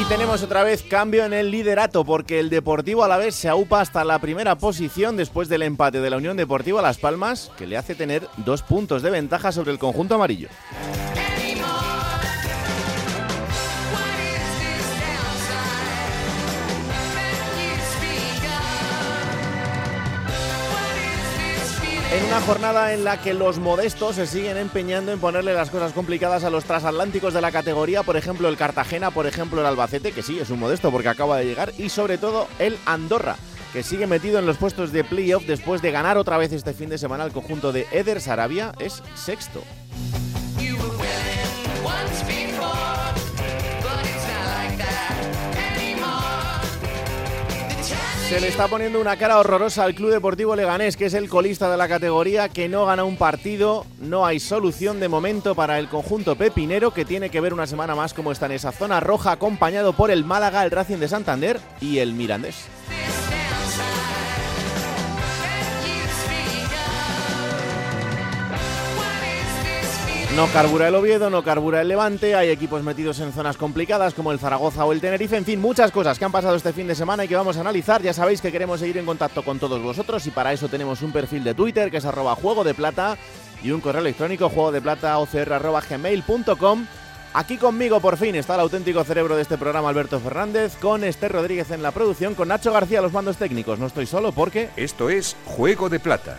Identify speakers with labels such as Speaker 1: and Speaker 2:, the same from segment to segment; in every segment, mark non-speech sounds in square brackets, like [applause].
Speaker 1: Y tenemos otra vez cambio en el liderato porque el Deportivo Alavés se aupa hasta la primera posición después del empate de la Unión Deportiva Las Palmas, que le hace tener dos puntos de ventaja sobre el conjunto amarillo. Jornada en la que los modestos se siguen empeñando en ponerle las cosas complicadas a los transatlánticos de la categoría, por ejemplo el Cartagena, por ejemplo el Albacete, que sí es un modesto porque acaba de llegar, y sobre todo el Andorra, que sigue metido en los puestos de playoff después de ganar otra vez este fin de semana el conjunto de Eder Sarabia, es sexto. Se le está poniendo una cara horrorosa al Club Deportivo Leganés, que es el colista de la categoría, que no gana un partido. No hay solución de momento para el conjunto pepinero, que tiene que ver una semana más cómo está en esa zona roja, acompañado por el Málaga, el Racing de Santander y el Mirandés. No carbura el Oviedo, no carbura el Levante, hay equipos metidos en zonas complicadas como el Zaragoza o el Tenerife, en fin, muchas cosas que han pasado este fin de semana y que vamos a analizar. Ya sabéis que queremos seguir en contacto con todos vosotros y para eso tenemos un perfil de Twitter que es arroba juego de plata y un correo electrónico juego de plata gmail.com. Aquí conmigo por fin está el auténtico cerebro de este programa Alberto Fernández, con Esther Rodríguez en la producción, con Nacho García los mandos técnicos. No estoy solo porque...
Speaker 2: Esto es Juego de Plata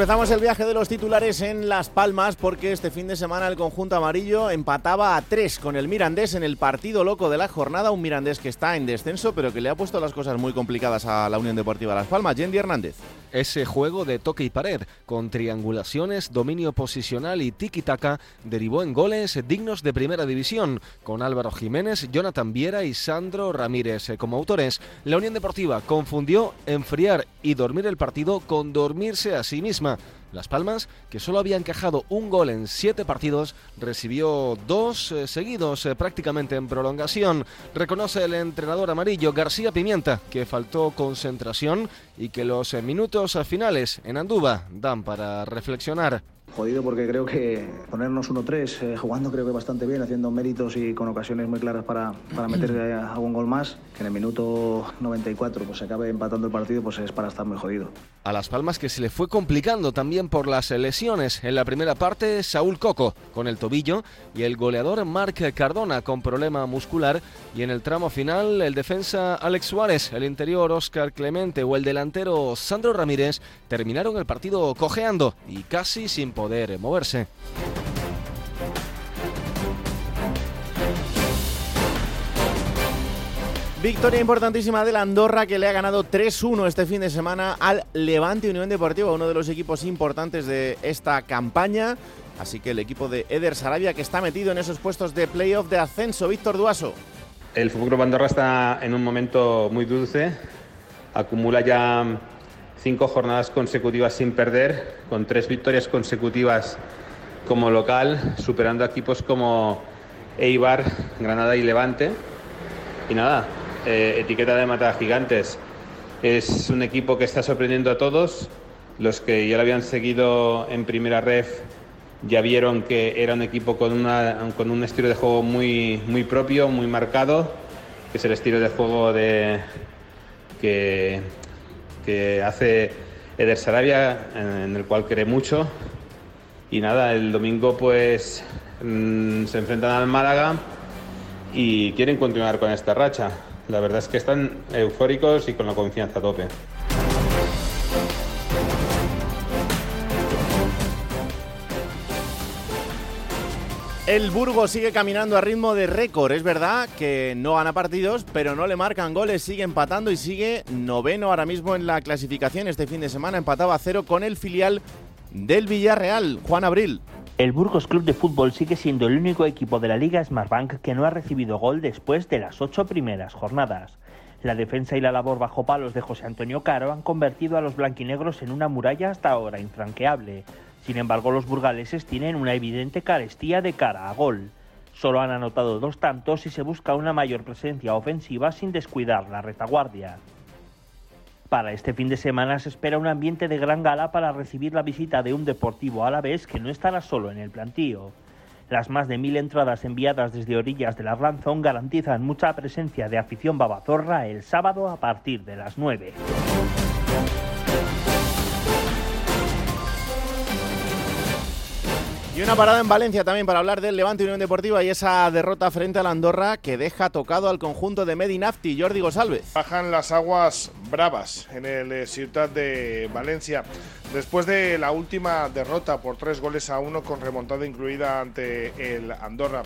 Speaker 1: Empezamos el viaje de los titulares en Las Palmas porque este fin de semana el conjunto amarillo empataba a tres con el Mirandés en el partido loco de la jornada. Un Mirandés que está en descenso pero que le ha puesto las cosas muy complicadas a la Unión Deportiva Las Palmas. Yendi Hernández.
Speaker 3: Ese juego de toque y pared, con triangulaciones, dominio posicional y tiki-taka, derivó en goles dignos de primera división, con Álvaro Jiménez, Jonathan Viera y Sandro Ramírez como autores. La Unión Deportiva confundió enfriar y dormir el partido con dormirse a sí misma. Las Palmas, que solo había encajado un gol en siete partidos, recibió dos eh, seguidos eh, prácticamente en prolongación. Reconoce el entrenador amarillo García Pimienta que faltó concentración y que los eh, minutos finales en Anduba dan para reflexionar.
Speaker 4: Jodido porque creo que ponernos 1-3 eh, jugando creo que bastante bien, haciendo méritos y con ocasiones muy claras para, para meter algún gol más, que en el minuto 94 pues se acabe empatando el partido, pues es para estar muy jodido.
Speaker 3: A Las Palmas que se le fue complicando también por las lesiones. En la primera parte Saúl Coco con el tobillo y el goleador Marc Cardona con problema muscular y en el tramo final el defensa Alex Suárez, el interior Oscar Clemente o el delantero Sandro Ramírez terminaron el partido cojeando y casi sin poder moverse.
Speaker 1: Victoria importantísima de la Andorra que le ha ganado 3-1 este fin de semana al Levante Unión Deportiva, uno de los equipos importantes de esta campaña. Así que el equipo de Eder Sarabia que está metido en esos puestos de playoff de ascenso. Víctor Duaso.
Speaker 5: El Fútbol Andorra está en un momento muy dulce. Acumula ya cinco jornadas consecutivas sin perder, con tres victorias consecutivas como local, superando equipos como Eibar, Granada y Levante. Y nada, eh, etiqueta de mata gigantes. Es un equipo que está sorprendiendo a todos. Los que ya lo habían seguido en primera ref ya vieron que era un equipo con, una, con un estilo de juego muy, muy propio, muy marcado, que es el estilo de juego de, que, que hace Eder Sarabia, en el cual cree mucho. Y nada, el domingo pues mm, se enfrentan al Málaga y quieren continuar con esta racha. La verdad es que están eufóricos y con la confianza a tope.
Speaker 1: El Burgos sigue caminando a ritmo de récord. Es verdad que no gana partidos, pero no le marcan goles, sigue empatando y sigue noveno ahora mismo en la clasificación. Este fin de semana empataba a cero con el filial del Villarreal, Juan Abril.
Speaker 6: El Burgos Club de Fútbol sigue siendo el único equipo de la Liga Smartbank que no ha recibido gol después de las ocho primeras jornadas. La defensa y la labor bajo palos de José Antonio Caro han convertido a los blanquinegros en una muralla hasta ahora infranqueable. Sin embargo, los burgaleses tienen una evidente carestía de cara a gol. Solo han anotado dos tantos y se busca una mayor presencia ofensiva sin descuidar la retaguardia. Para este fin de semana se espera un ambiente de gran gala para recibir la visita de un deportivo a la vez que no estará solo en el plantío. Las más de mil entradas enviadas desde orillas del Arlanzón garantizan mucha presencia de afición babazorra el sábado a partir de las 9.
Speaker 1: Y una parada en Valencia también para hablar del Levante Unión Deportiva y esa derrota frente a la Andorra que deja tocado al conjunto de Medinafti. Jordi González.
Speaker 7: Bajan las aguas bravas en el eh, Ciudad de Valencia. Después de la última derrota por tres goles a uno con remontada incluida ante el Andorra.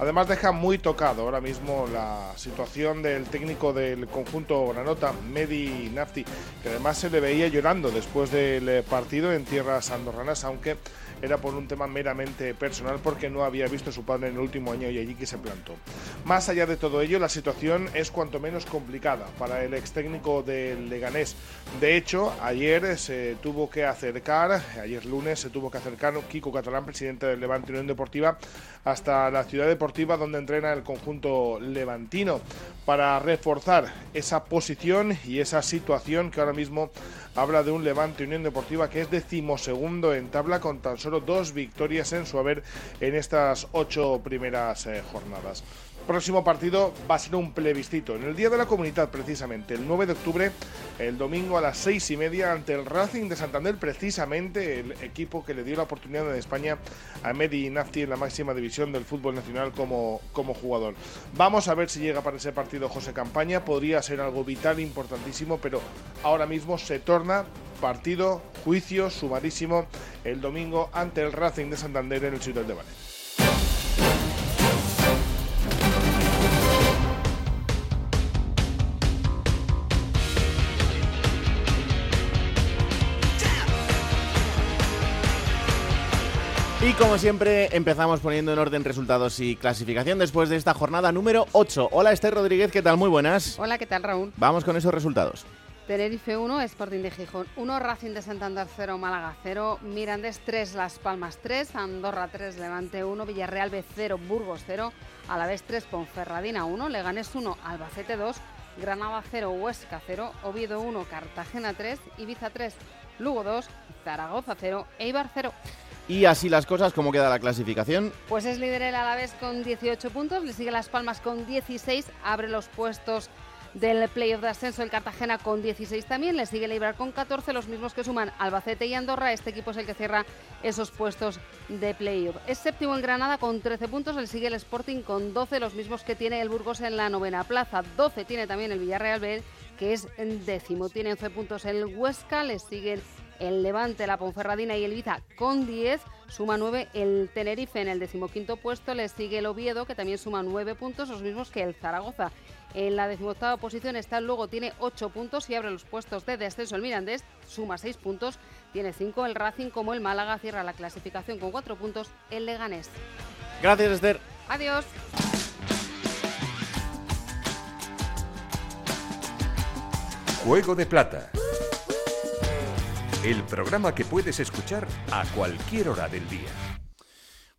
Speaker 7: Además deja muy tocado ahora mismo la situación del técnico del conjunto Granota, Medi Nafti, que además se le veía llorando después del eh, partido en tierras andorranas, aunque era por un tema meramente personal porque no había visto a su padre en el último año y allí que se plantó. Más allá de todo ello, la situación es cuanto menos complicada para el ex técnico del Leganés. De hecho, ayer se tuvo que acercar, ayer lunes se tuvo que acercar Kiko Catalán, presidente del Levante Unión Deportiva, hasta la ciudad deportiva donde entrena el conjunto levantino para reforzar esa posición y esa situación que ahora mismo habla de un Levante Unión Deportiva que es decimosegundo en tabla con tan solo dos victorias en su haber en estas ocho primeras eh, jornadas. Próximo partido va a ser un plebiscito. En el Día de la Comunidad, precisamente, el 9 de octubre, el domingo a las seis y media, ante el Racing de Santander, precisamente el equipo que le dio la oportunidad en España a Medi Nafti en la máxima división del fútbol nacional como, como jugador. Vamos a ver si llega para ese partido José Campaña. Podría ser algo vital, importantísimo, pero ahora mismo se torna partido, juicio sumarísimo el domingo ante el Racing de Santander en el Ciudad de Valencia.
Speaker 1: Y como siempre, empezamos poniendo en orden resultados y clasificación después de esta jornada número 8. Hola Esther Rodríguez, ¿qué tal? Muy buenas.
Speaker 8: Hola, ¿qué tal Raúl?
Speaker 1: Vamos con esos resultados.
Speaker 8: Tenerife 1, Sporting de Gijón 1, Racing de Santander 0, Málaga 0, Mirandés 3, Las Palmas 3, Andorra 3, Levante 1, Villarreal B 0, Burgos 0, Alavés 3, Ponferradina 1, Leganés 1, Albacete 2, Granada 0, Huesca 0, Oviedo 1, Cartagena 3, Ibiza 3, Lugo 2, Zaragoza 0, Eibar 0.
Speaker 1: Y así las cosas, ¿cómo queda la clasificación?
Speaker 8: Pues es líder el Alavés con 18 puntos, le sigue Las Palmas con 16, abre los puestos del playoff de ascenso el Cartagena con 16 también, le sigue el Eibar con 14, los mismos que suman Albacete y Andorra, este equipo es el que cierra esos puestos de playoff. Es séptimo en Granada con 13 puntos, le sigue el Sporting con 12, los mismos que tiene el Burgos en la novena plaza, 12 tiene también el Villarreal B, que es décimo, tiene 11 puntos el Huesca, le sigue el Levante, la Ponferradina y el Ibiza con 10, suma 9 el Tenerife en el decimoquinto puesto, le sigue el Oviedo que también suma 9 puntos, los mismos que el Zaragoza. En la decimoctava posición está el Lugo, tiene 8 puntos y abre los puestos de descenso el Mirandés, suma 6 puntos, tiene 5 el Racing como el Málaga, cierra la clasificación con 4 puntos el Leganés.
Speaker 1: Gracias Esther.
Speaker 8: Adiós.
Speaker 2: Juego de Plata. El programa que puedes escuchar a cualquier hora del día.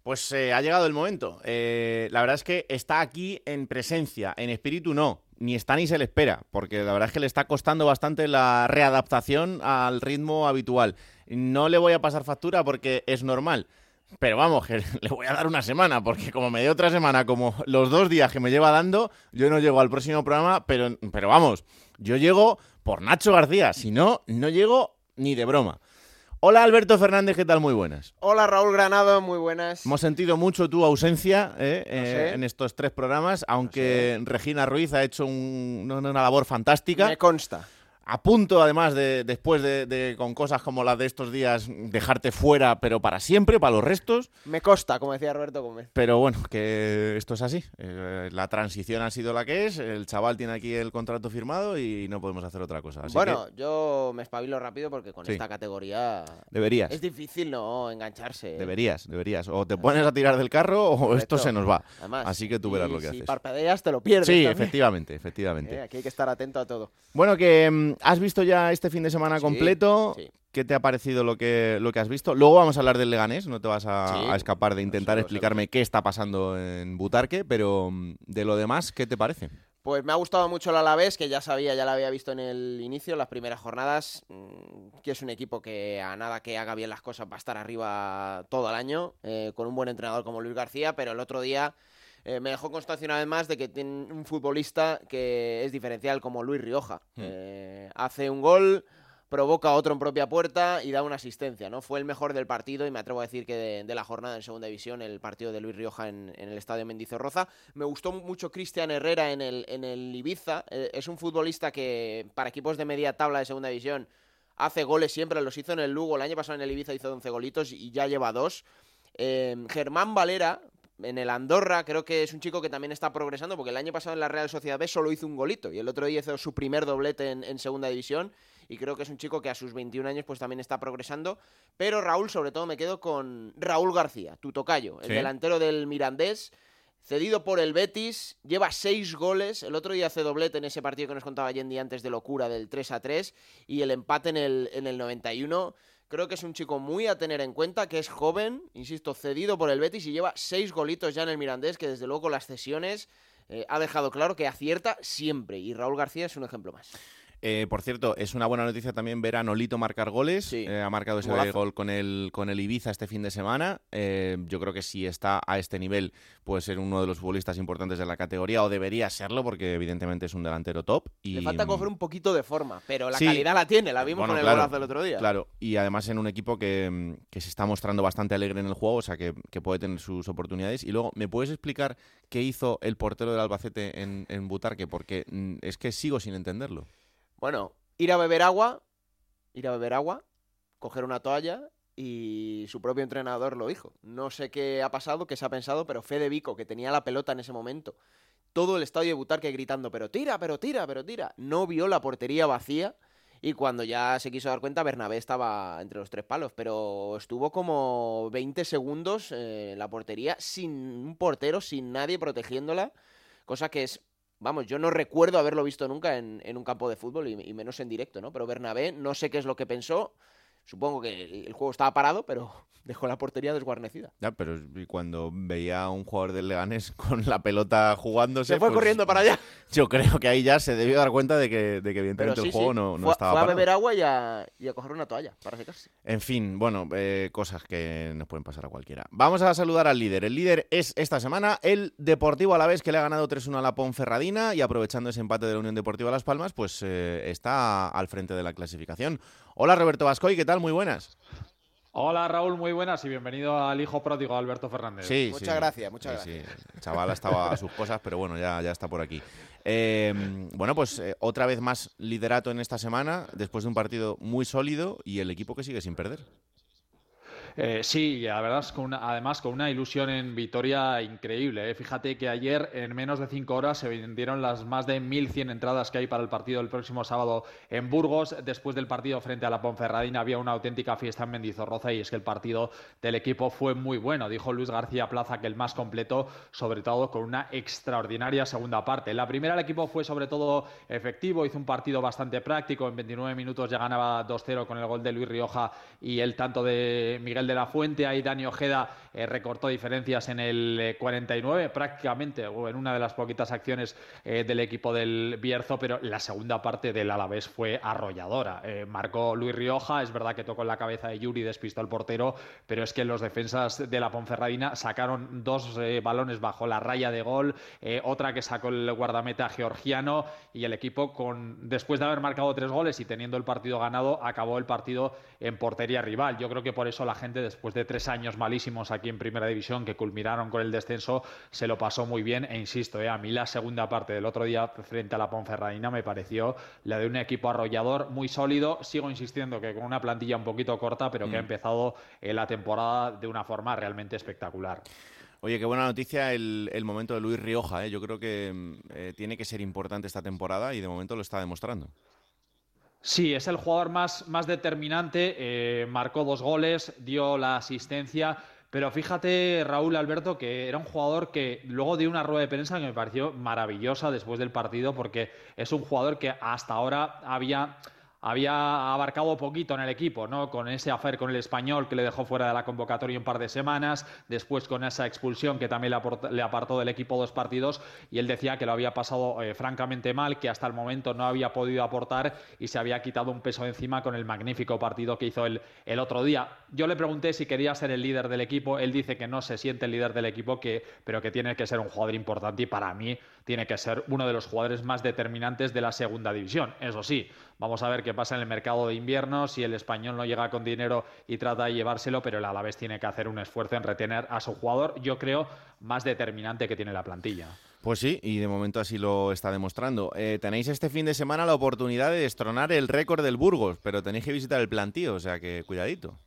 Speaker 1: Pues eh, ha llegado el momento. Eh, la verdad es que está aquí en presencia, en espíritu no, ni está ni se le espera, porque la verdad es que le está costando bastante la readaptación al ritmo habitual. No le voy a pasar factura porque es normal. Pero vamos, [laughs] le voy a dar una semana, porque como me dio otra semana, como los dos días que me lleva dando, yo no llego al próximo programa, pero, pero vamos, yo llego por Nacho García, si no, no llego ni de broma. Hola Alberto Fernández, ¿qué tal? Muy buenas.
Speaker 9: Hola Raúl Granado, muy buenas.
Speaker 1: Hemos sentido mucho tu ausencia eh, eh,
Speaker 9: sé.
Speaker 1: en estos tres programas, aunque Regina Ruiz ha hecho un- una, una labor fantástica.
Speaker 9: Me consta.
Speaker 1: A punto, además, de después de, con cosas como las de estos días, dejarte fuera, pero para siempre, para los restos.
Speaker 9: Me costa, como decía Roberto Gómez.
Speaker 1: Pero bueno, que esto es así. Eh, la transición ha sido la que es. El chaval tiene aquí el contrato firmado y no podemos hacer otra cosa.
Speaker 9: bueno, yo me espabilo rápido porque con esta categoría.
Speaker 1: Deberías.
Speaker 9: Es difícil no engancharse.
Speaker 1: Deberías, deberías. O te pones a tirar del carro o esto se nos va. así que tú verás lo que haces. Si
Speaker 9: parpadeas, te lo pierdes.
Speaker 1: Sí, efectivamente, efectivamente. [laughs]
Speaker 9: Eh, aquí hay que estar atento a todo.
Speaker 1: Bueno, que has visto ya este fin de semana completo. ¿Qué te ha parecido lo que, lo que has visto? Luego vamos a hablar del Leganés, no te vas a, escapar de intentar explicarme qué está pasando en Butarque, pero mm, de lo demás, ¿qué te parece?
Speaker 9: Pues me ha gustado mucho el Alavés, que ya sabía, ya lo había visto en el inicio, las primeras jornadas, mm, que es un equipo que a nada que haga bien las cosas va a estar arriba todo el año, eh, con un buen entrenador como Luis García, pero el otro día eh, me dejó constancia una vez más de que tiene un futbolista que es diferencial como Luis Rioja. Hmm. Eh, hace un gol, provoca otro en propia puerta y da una asistencia, ¿no? Fue el mejor del partido y me atrevo a decir que de, la jornada en segunda división, el partido de Luis Rioja en, el estadio Mendizorroza. Me gustó mucho Cristian Herrera en el, en el Ibiza. Eh, es un futbolista que para equipos de media tabla de segunda división hace goles siempre, los hizo en el Lugo, el año pasado en el Ibiza hizo 11 golitos y ya lleva dos. Germán Valera, en el Andorra creo que es un chico que también está progresando, porque el año pasado en la Real Sociedad B solo hizo un golito y el otro día hizo su primer doblete en, segunda división y creo que es un chico que a sus 21 años pues también está progresando. Pero Raúl, sobre todo me quedo con Raúl García, tu tocayo, el delantero del Mirandés. Cedido por el Betis, lleva seis goles. El otro día hace doblete en ese partido que nos contaba Yendi antes de locura del 3 a 3 y el empate en el, en el 91. Creo que es un chico muy a tener en cuenta, que es joven, insisto, cedido por el Betis y lleva seis golitos ya en el Mirandés, que desde luego con las cesiones eh, ha dejado claro que acierta siempre. Y Raúl García es un ejemplo más.
Speaker 1: Eh, por cierto, es una buena noticia también ver a Nolito marcar goles. Eh, ha marcado ese gol con el, con el Ibiza este fin de semana. Eh, yo creo que si está a este nivel puede ser uno de los futbolistas importantes de la categoría o debería serlo porque evidentemente es un delantero top. Y...
Speaker 9: Le falta coger un poquito de forma, pero la calidad la tiene, la vimos con el golazo del otro día.
Speaker 1: Claro, y además en un equipo que, se está mostrando bastante alegre en el juego, o sea que, puede tener sus oportunidades. Y luego, ¿me puedes explicar qué hizo el portero del Albacete en, en Butarque? Porque mm, es que sigo sin entenderlo.
Speaker 9: Bueno, ir a beber agua, ir a beber agua, coger una toalla y su propio entrenador lo dijo. No sé qué ha pasado, qué se ha pensado, pero Fede Vico, que tenía la pelota en ese momento, todo el estadio de Butarque gritando, pero tira, pero tira, pero tira, no vio la portería vacía y cuando ya se quiso dar cuenta, Bernabé estaba entre los tres palos, pero estuvo como 20 segundos en la portería sin un portero, sin nadie protegiéndola, cosa que es Vamos, yo no recuerdo haberlo visto nunca en, un campo de fútbol y, y, menos en directo, ¿no? Pero Bernabé, no sé qué es lo que pensó. Supongo que el juego estaba parado, pero [laughs] dejó la portería desguarnecida.
Speaker 1: Ya, pero cuando veía a un jugador del Leganés [laughs] con la pelota jugándose.
Speaker 9: Se fue
Speaker 1: pues,
Speaker 9: corriendo para allá. [laughs]
Speaker 1: Yo creo que ahí ya se debió dar cuenta de que, de que evidentemente el juego no, no estaba.
Speaker 9: Fue
Speaker 1: a
Speaker 9: beber agua y a, coger una toalla para secarse.
Speaker 1: En fin, bueno, eh, cosas que nos pueden pasar a cualquiera. Vamos a saludar al líder. El líder es esta semana el Deportivo Alavés, que le ha ganado 3-1 a la Ponferradina y aprovechando ese empate de la Unión Deportiva Las Palmas, pues eh, está al frente de la clasificación. Hola Roberto Vascoy, ¿qué tal? Muy buenas.
Speaker 10: Hola Raúl, muy buenas y bienvenido al hijo pródigo Alberto Fernández.
Speaker 1: Sí,
Speaker 9: muchas gracias, muchas gracias.
Speaker 1: El chaval estaba a sus cosas, pero bueno, ya, ya está por aquí. Em, bueno, pues eh, otra vez más liderato en esta semana, después de un partido muy sólido y el equipo que sigue sin perder.
Speaker 10: Eh, sí, la verdad es con además con una ilusión en Vitoria increíble. ¿eh? Fíjate que ayer en menos de cinco horas se vendieron las más de 1.100 entradas que hay para el partido del próximo sábado en Burgos. Después del partido frente a la Ponferradina había una auténtica fiesta en Mendizorroza y es que el partido del equipo fue muy bueno. Dijo Luis García Plaza que el más completo, sobre todo con una extraordinaria segunda parte. la primera el equipo fue sobre todo efectivo, hizo un partido bastante práctico. En 29 minutos ya ganaba 2-0 con el gol de Luis Rioja y el tanto de Miguel de la Fuente. Ahí Dani Ojeda eh, recortó diferencias en el 49, eh, prácticamente, o en una de las poquitas acciones eh, del equipo del Bierzo, pero la segunda parte del Alavés fue arrolladora. marcó Luis Rioja, es verdad que tocó en la cabeza de Yuri, despistó al portero, pero es que los defensas de la Ponferradina sacaron dos balones bajo la raya de gol, otra que sacó el guardameta georgiano y el equipo con después de haber marcado tres goles y teniendo el partido ganado acabó el partido en portería rival. Yo creo que por eso la gente después de tres años malísimos aquí en Primera División que culminaron con el descenso, se lo pasó muy bien. E insisto, eh, a mí la segunda parte del otro día frente a la Ponferradina me pareció la de un equipo arrollador muy sólido. Sigo insistiendo que con una plantilla un poquito corta, pero que ha mm. empezado eh, la temporada de una forma realmente espectacular.
Speaker 1: Oye, qué buena noticia el, momento de Luis Rioja. ¿eh? Yo creo que mm, tiene que ser importante esta temporada y de momento lo está demostrando.
Speaker 10: Sí, es el jugador más, más determinante, eh, marcó dos goles, dio la asistencia, pero fíjate, Raúl Alberto, que era un jugador que luego dio una rueda de prensa que me pareció maravillosa después del partido, porque es un jugador que hasta ahora había había abarcado poquito en el equipo, ¿no? Con ese afer con el español que le dejó fuera de la convocatoria un par de semanas, después con esa expulsión que también le, apartó del equipo dos partidos y él decía que lo había pasado eh, francamente mal, que hasta el momento no había podido aportar y se había quitado un peso encima con el magnífico partido que hizo el, el otro día. Yo le pregunté si quería ser el líder del equipo, él dice que no se siente el líder del equipo, que, pero que tiene que ser un jugador importante y para mí tiene que ser uno de los jugadores más determinantes de la segunda división. Eso sí, vamos a ver qué pasa en el mercado de invierno, si el español no llega con dinero y trata de llevárselo, pero el Alavés tiene que hacer un esfuerzo en retener a su jugador, yo creo, más determinante que tiene la plantilla.
Speaker 1: Pues sí, y de momento así lo está demostrando. Eh, tenéis este fin de semana la oportunidad de destronar el récord del Burgos, pero tenéis que visitar el plantío, o sea que cuidadito.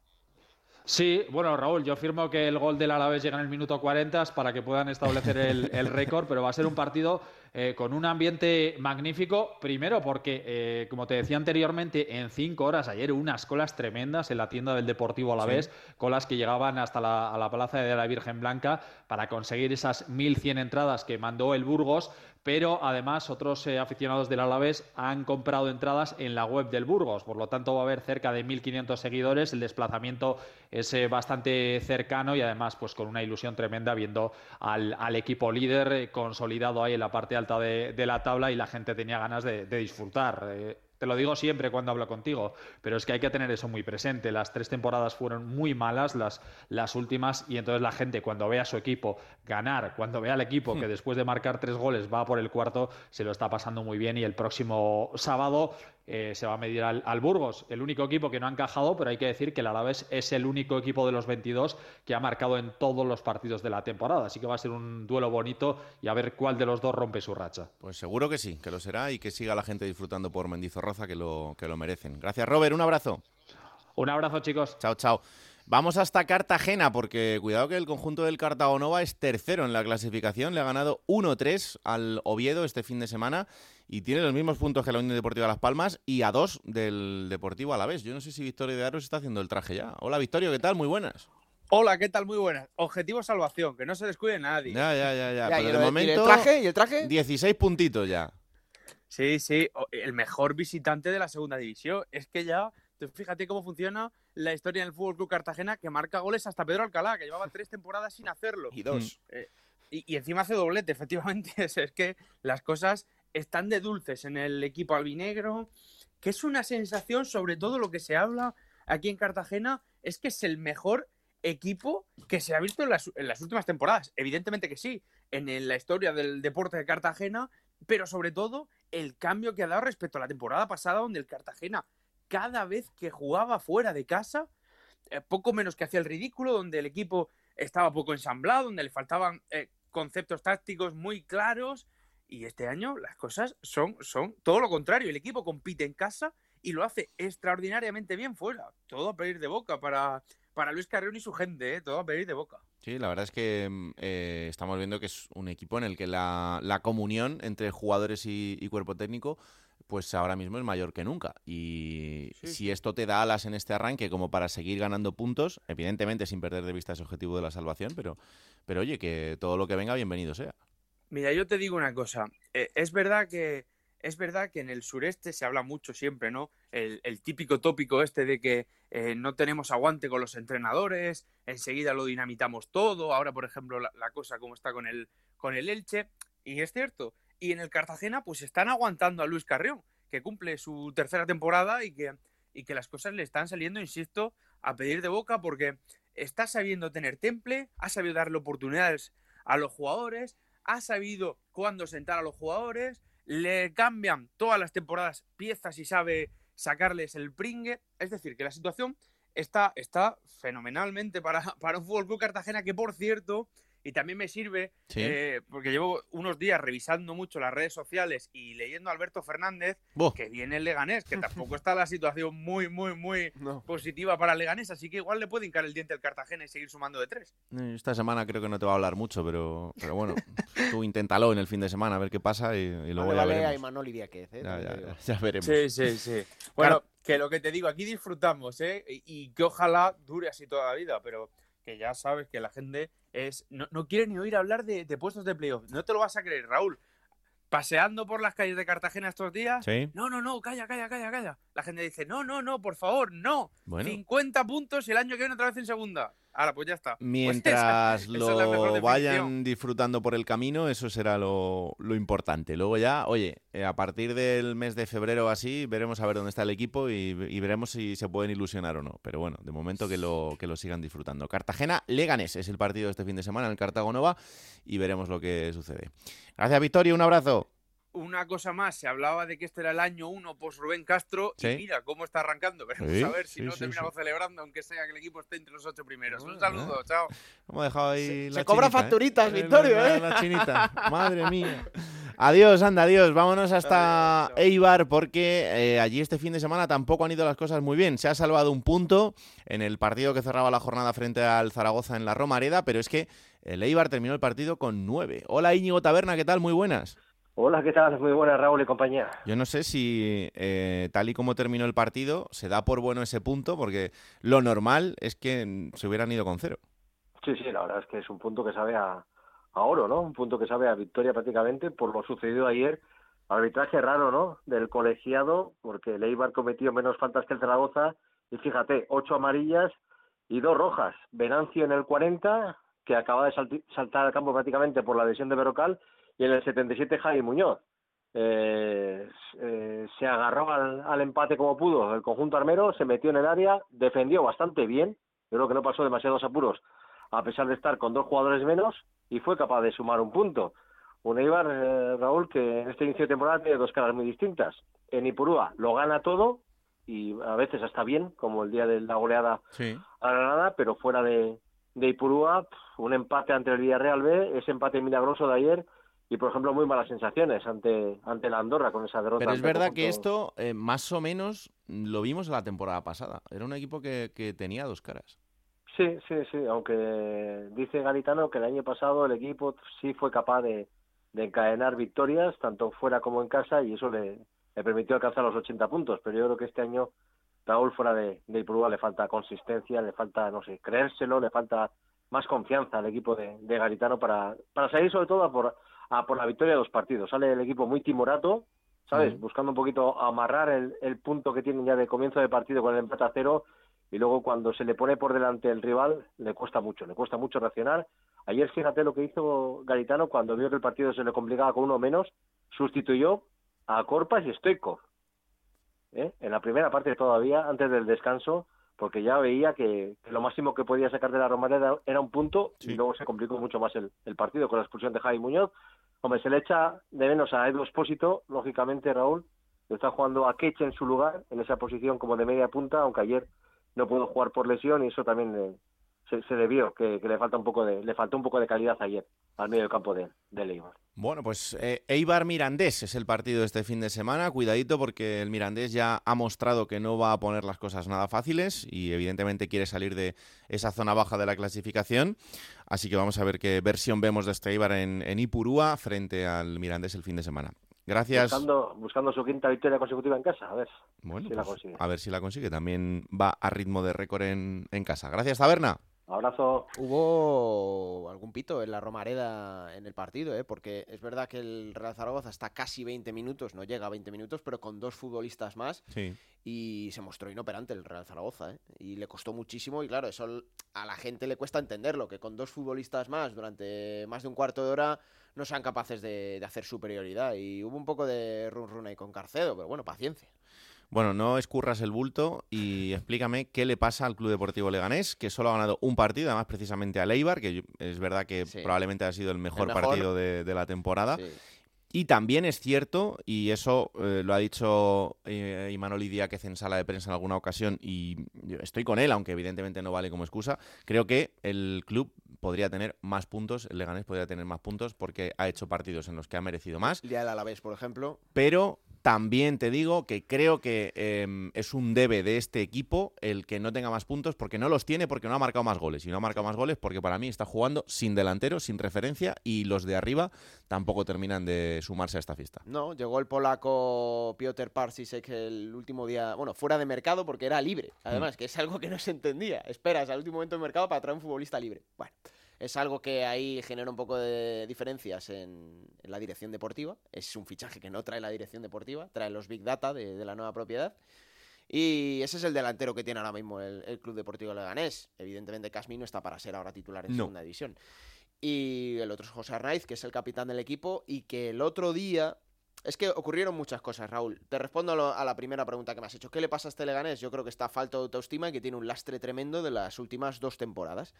Speaker 10: Sí, bueno, Raúl, yo firmo que el gol del Alavés llega en el minuto 40 para que puedan establecer el, el récord, pero va a ser un partido eh, con un ambiente magnífico. Primero porque, eh, como te decía anteriormente, en cinco horas ayer unas colas tremendas en la tienda del Deportivo Alavés, colas que llegaban hasta la, a la Plaza de la Virgen Blanca para conseguir esas 1.100 entradas que mandó el Burgos pero además otros eh, aficionados del Alavés han comprado entradas en la web del Burgos, por lo tanto va a haber cerca de 1.500 seguidores, el desplazamiento es eh, bastante cercano y además pues con una ilusión tremenda viendo al, equipo líder eh, consolidado ahí en la parte alta de, la tabla y la gente tenía ganas de, disfrutar. Te lo digo siempre cuando hablo contigo, pero es que hay que tener eso muy presente. Las tres temporadas fueron muy malas, las, las últimas, y entonces la gente cuando ve a su equipo ganar, cuando ve al equipo que hmm. después de marcar tres goles va por el cuarto, se lo está pasando muy bien y el próximo sábado eh, se va a medir al, Burgos, el único equipo que no ha encajado, pero hay que decir que el Alavés es el único equipo de los 22 que ha marcado en todos los partidos de la temporada, así que va a ser un duelo bonito y a ver cuál de los dos rompe su racha.
Speaker 1: Pues seguro que sí, que lo será y que siga la gente disfrutando por Mendizorroza, que lo, que lo merecen. Gracias, Robert, un abrazo.
Speaker 10: Un abrazo, chicos.
Speaker 1: Chao, chao. Vamos hasta Cartagena, porque cuidado que el conjunto del Cartagonova es tercero en la clasificación. Le ha ganado 1-3 al Oviedo este fin de semana y tiene los mismos puntos que la Unión Deportiva Las Palmas y a dos del Deportivo a la vez. Yo no sé si Victorio de Aros está haciendo el traje ya. Hola Victorio, ¿qué tal? Muy buenas.
Speaker 11: Hola, ¿qué tal? Muy buenas. Objetivo salvación, que no se descuide nadie.
Speaker 1: Ya, ya, ya, ya.
Speaker 9: Pero de momento, el traje? ¿Y el traje?
Speaker 1: 16 puntitos ya.
Speaker 11: Sí, sí, el mejor visitante de la segunda división. Es que ya, fíjate cómo funciona la historia en el Fútbol Club Cartagena, que marca goles hasta Pedro Alcalá, que llevaba tres temporadas sin hacerlo.
Speaker 1: Y dos.
Speaker 11: Eh, y, y, encima hace doblete, efectivamente. [laughs] es que las cosas están de dulces en el equipo albinegro, que es una sensación, sobre todo lo que se habla aquí en Cartagena, es que es el mejor equipo que se ha visto en las, últimas temporadas. Evidentemente que sí, en, la historia del deporte de Cartagena, pero sobre todo el cambio que ha dado respecto a la temporada pasada, donde el Cartagena, cada vez que jugaba fuera de casa, eh, poco menos que hacía el ridículo, donde el equipo estaba poco ensamblado, donde le faltaban eh, conceptos tácticos muy claros, y este año las cosas son, son todo lo contrario. El equipo compite en casa y lo hace extraordinariamente bien fuera. Todo a pedir de boca para, para Luis Carrión y su gente, ¿eh? todo a pedir de boca.
Speaker 1: Sí, la verdad es que mm, eh, estamos viendo que es un equipo en el que la, la comunión entre jugadores y, cuerpo técnico pues ahora mismo es mayor que nunca. Y si esto te da alas en este arranque como para seguir ganando puntos, evidentemente sin perder de vista ese objetivo de la salvación, pero, pero oye, que todo lo que venga, bienvenido sea.
Speaker 11: Mira, yo te digo una cosa. Eh, es verdad que es verdad que en el sureste se habla mucho siempre, ¿no? El, típico tópico este de que eh, no tenemos aguante con los entrenadores, enseguida lo dinamitamos todo. Ahora, por ejemplo, la, cosa como está con el con el Elche y es cierto. Y en el Cartagena, pues están aguantando a Luis Carrión, que cumple su tercera temporada y que y que las cosas le están saliendo, insisto, a pedir de boca porque está sabiendo tener temple, ha sabido darle oportunidades a los jugadores, ha sabido cuándo sentar a los jugadores, le cambian todas las temporadas piezas y sabe sacarles el pringue. Es decir, que la situación está, está fenomenalmente para, [laughs] para un Fútbol Club Cartagena que, por cierto, y también me sirve
Speaker 1: Sí.
Speaker 11: eh, porque llevo unos días revisando mucho las redes sociales y leyendo a Alberto Fernández que viene el Leganés, que tampoco [laughs] está la situación muy, muy, muy
Speaker 9: No.
Speaker 11: positiva para el Leganés, así que igual le puede hincar el diente al Cartagena y seguir sumando de tres.
Speaker 1: Eh, Esta semana creo que no te va a hablar mucho, pero, pero bueno, [laughs] tú inténtalo en el fin de semana a ver qué pasa y, y luego
Speaker 9: Vale,
Speaker 1: ya
Speaker 9: vale a
Speaker 1: veremos.
Speaker 9: Imanol Idiáquez, ¿eh?
Speaker 1: Ya, ya, ya, ya veremos.
Speaker 11: Sí, sí, sí. [laughs] Bueno, que lo que te digo, aquí disfrutamos, ¿eh? Y, y que ojalá dure así toda la vida, pero que ya sabes que la gente es no, no quiere ni oír hablar de, de puestos de playoff. No te lo vas a creer, Raúl. Paseando por las calles de Cartagena estos días.
Speaker 1: Sí.
Speaker 11: No, no, no, calla, calla, calla, calla. La gente dice, no, no, no, por favor, no.
Speaker 1: Bueno.
Speaker 11: 50 puntos y el año que viene otra vez en segunda. Ahora, pues ya está. Pues
Speaker 1: Mientras [laughs]
Speaker 11: esa es
Speaker 1: lo vayan disfrutando por el camino, eso será lo, lo importante. Luego ya, oye, eh, a partir del mes de febrero o así, veremos a ver dónde está el equipo y, y veremos si se pueden ilusionar o no. Pero bueno, de momento que lo, que lo sigan disfrutando. Cartagena, Leganés es el partido de este fin de semana en el Cartago Nova y veremos lo que sucede. Gracias, Victoria, un abrazo.
Speaker 11: Una cosa más, se hablaba de que este era el año uno post Rubén Castro
Speaker 1: Sí.
Speaker 11: y mira cómo está arrancando. [laughs] Veremos
Speaker 1: Sí,
Speaker 11: a ver si
Speaker 1: sí,
Speaker 11: no
Speaker 1: sí,
Speaker 11: terminamos
Speaker 1: sí.
Speaker 11: celebrando, aunque sea que el equipo esté entre los ocho primeros. Un
Speaker 1: Ah,
Speaker 11: saludo, chao.
Speaker 1: Hemos dejado ahí
Speaker 9: Se-
Speaker 1: la
Speaker 9: se cobran
Speaker 1: chinita, ¿eh?
Speaker 9: facturitas,
Speaker 1: Eh,
Speaker 9: Victorio,
Speaker 1: la-
Speaker 9: ¿eh?
Speaker 1: La chinita. [laughs] Madre mía. Adiós, anda, adiós. Vámonos hasta Eibar porque eh, allí este fin de semana tampoco han ido las cosas muy bien. Se ha salvado un punto en el partido que cerraba la jornada frente al Zaragoza en la Romareda, pero es que el Eibar terminó el partido con nueve. Hola Íñigo Taberna, ¿qué tal? Muy buenas.
Speaker 12: Hola, ¿qué tal? Muy buenas, Raúl y compañía.
Speaker 1: Yo no sé si eh, tal y como terminó el partido se da por bueno ese punto porque lo normal es que se hubieran ido con cero.
Speaker 12: Sí, sí, la verdad es que es un punto que sabe a, a oro, ¿no? Un punto que sabe a victoria prácticamente por lo sucedido ayer. Arbitraje raro, ¿no? Del colegiado, porque el Eibar cometió menos faltas que el Zaragoza. Y fíjate, ocho amarillas y dos rojas. Venancio en el 40, que acaba de saltar al campo prácticamente por la lesión de Berrocal. Y en el 77, Javi Muñoz. Eh, eh, se agarró al, al empate como pudo el conjunto armero, se metió en el área, defendió bastante bien. Yo creo que no pasó demasiados apuros a pesar de estar con dos jugadores menos, y fue capaz de sumar un punto. Un Eibar, eh, Raúl, que en este inicio de temporada tiene dos caras muy distintas. En Ipurúa lo gana todo, y a veces hasta bien, como el día de la goleada
Speaker 1: Sí.
Speaker 12: a Granada, pero fuera de, de Ipurúa, un empate ante el Villarreal B, ese empate milagroso de ayer, y por ejemplo muy malas sensaciones ante, ante la Andorra con esa derrota.
Speaker 1: Pero es verdad que esto eh, más o menos lo vimos la temporada pasada. Era un equipo que, que tenía dos caras.
Speaker 12: Sí, sí, sí, aunque dice Garitano que el año pasado el equipo sí fue capaz de, de encadenar victorias, tanto fuera como en casa, y eso le, le permitió alcanzar los 80 puntos, pero yo creo que este año Raúl fuera de, de Ipurúa le falta consistencia, le falta, no sé, creérselo, le falta más confianza al equipo de, de Garitano para, para salir sobre todo a por, a por la victoria de los partidos. Sale el equipo muy timorato, ¿sabes? Buscando un poquito amarrar el, el punto que tienen ya de comienzo de partido con el empate a cero y luego cuando se le pone por delante el rival le cuesta mucho, le cuesta mucho reaccionar. Ayer fíjate lo que hizo Garitano cuando vio que el partido se le complicaba con uno menos, sustituyó a Corpas y Stoikov. ¿eh? En la primera parte todavía, antes del descanso, porque ya veía que, que lo máximo que podía sacar de la Romareda era un punto
Speaker 1: Sí.
Speaker 12: y luego se complicó mucho más el, el partido con la expulsión de Javi Muñoz. Hombre, se le echa de menos a Edu Espósito, lógicamente, Raúl. Está jugando a Keche en su lugar, en esa posición como de media punta, aunque ayer no pudo jugar por lesión y eso también eh, se, se debió, que, le falta un poco de, le faltó un poco de calidad ayer al medio campo de, de.
Speaker 1: Bueno, pues eh, Eibar Mirandés es el partido de este fin de semana. Cuidadito porque el Mirandés ya ha mostrado que no va a poner las cosas nada fáciles y evidentemente quiere salir de esa zona baja de la clasificación. Así que vamos a ver qué versión vemos de este Eibar en, en Ipurúa frente al Mirandés el fin de semana. Gracias.
Speaker 12: Buscando, buscando su quinta victoria consecutiva en casa, a ver
Speaker 1: Bueno,
Speaker 12: si la
Speaker 1: pues,
Speaker 12: consigue.
Speaker 1: a ver si la consigue. También va a ritmo de récord en, en casa. Gracias, Taberna.
Speaker 12: Abrazo.
Speaker 9: Hubo algún pito en la Romareda en el partido, ¿eh? porque es verdad que el Real Zaragoza está casi 20 minutos, no llega a 20 minutos, pero con dos futbolistas más
Speaker 1: Sí.
Speaker 9: y se mostró inoperante el Real Zaragoza. ¿eh? Y le costó muchísimo y claro, eso a la gente le cuesta entenderlo, que con dos futbolistas más durante más de un cuarto de hora no sean capaces de, de hacer superioridad. Y hubo un poco de run run ahí con Carcedo, pero bueno, paciencia.
Speaker 1: Bueno, no escurras el bulto y explícame qué le pasa al Club Deportivo Leganés, que solo ha ganado un partido, además precisamente al Eibar, que es verdad que
Speaker 9: Sí.
Speaker 1: probablemente ha sido el mejor,
Speaker 9: mejor.
Speaker 1: partido de, de la temporada.
Speaker 9: Sí.
Speaker 1: Y también es cierto, y eso eh, lo ha dicho eh, Imanol Díaz en sala de prensa en alguna ocasión, y yo estoy con él, aunque evidentemente no vale como excusa, creo que el club podría tener más puntos, el Leganés podría tener más puntos porque ha hecho partidos en los que ha merecido más.
Speaker 9: El día del Alavés, por ejemplo.
Speaker 1: Pero también te digo que creo que em, es un debe de este equipo el que no tenga más puntos porque no los tiene porque no ha marcado más goles. Y no ha marcado más goles porque para mí está jugando sin delantero, sin referencia y los de arriba tampoco terminan de sumarse a esta fiesta.
Speaker 9: No, llegó el polaco Piotr Parsisek el último día, bueno, fuera de mercado porque era libre. Además,
Speaker 1: Mm.
Speaker 9: que es algo que no se entendía. Esperas al último momento de mercado para traer un futbolista libre. Bueno, es algo que ahí genera un poco de diferencias en, en la dirección deportiva. Es un fichaje que no trae la dirección deportiva, trae los big data de, de la nueva propiedad. Y ese es el delantero que tiene ahora mismo el, el Club Deportivo Leganés. Evidentemente, Casmi no está para ser ahora titular en
Speaker 1: No.
Speaker 9: segunda división. Y el otro es José Arnaiz, que es el capitán del equipo, y que el otro día. Es que ocurrieron muchas cosas, Raúl. Te respondo a, lo- a la primera pregunta que me has hecho. ¿Qué le pasa a este Leganés? Yo creo que está falto de autoestima y que tiene un lastre tremendo de las últimas dos temporadas.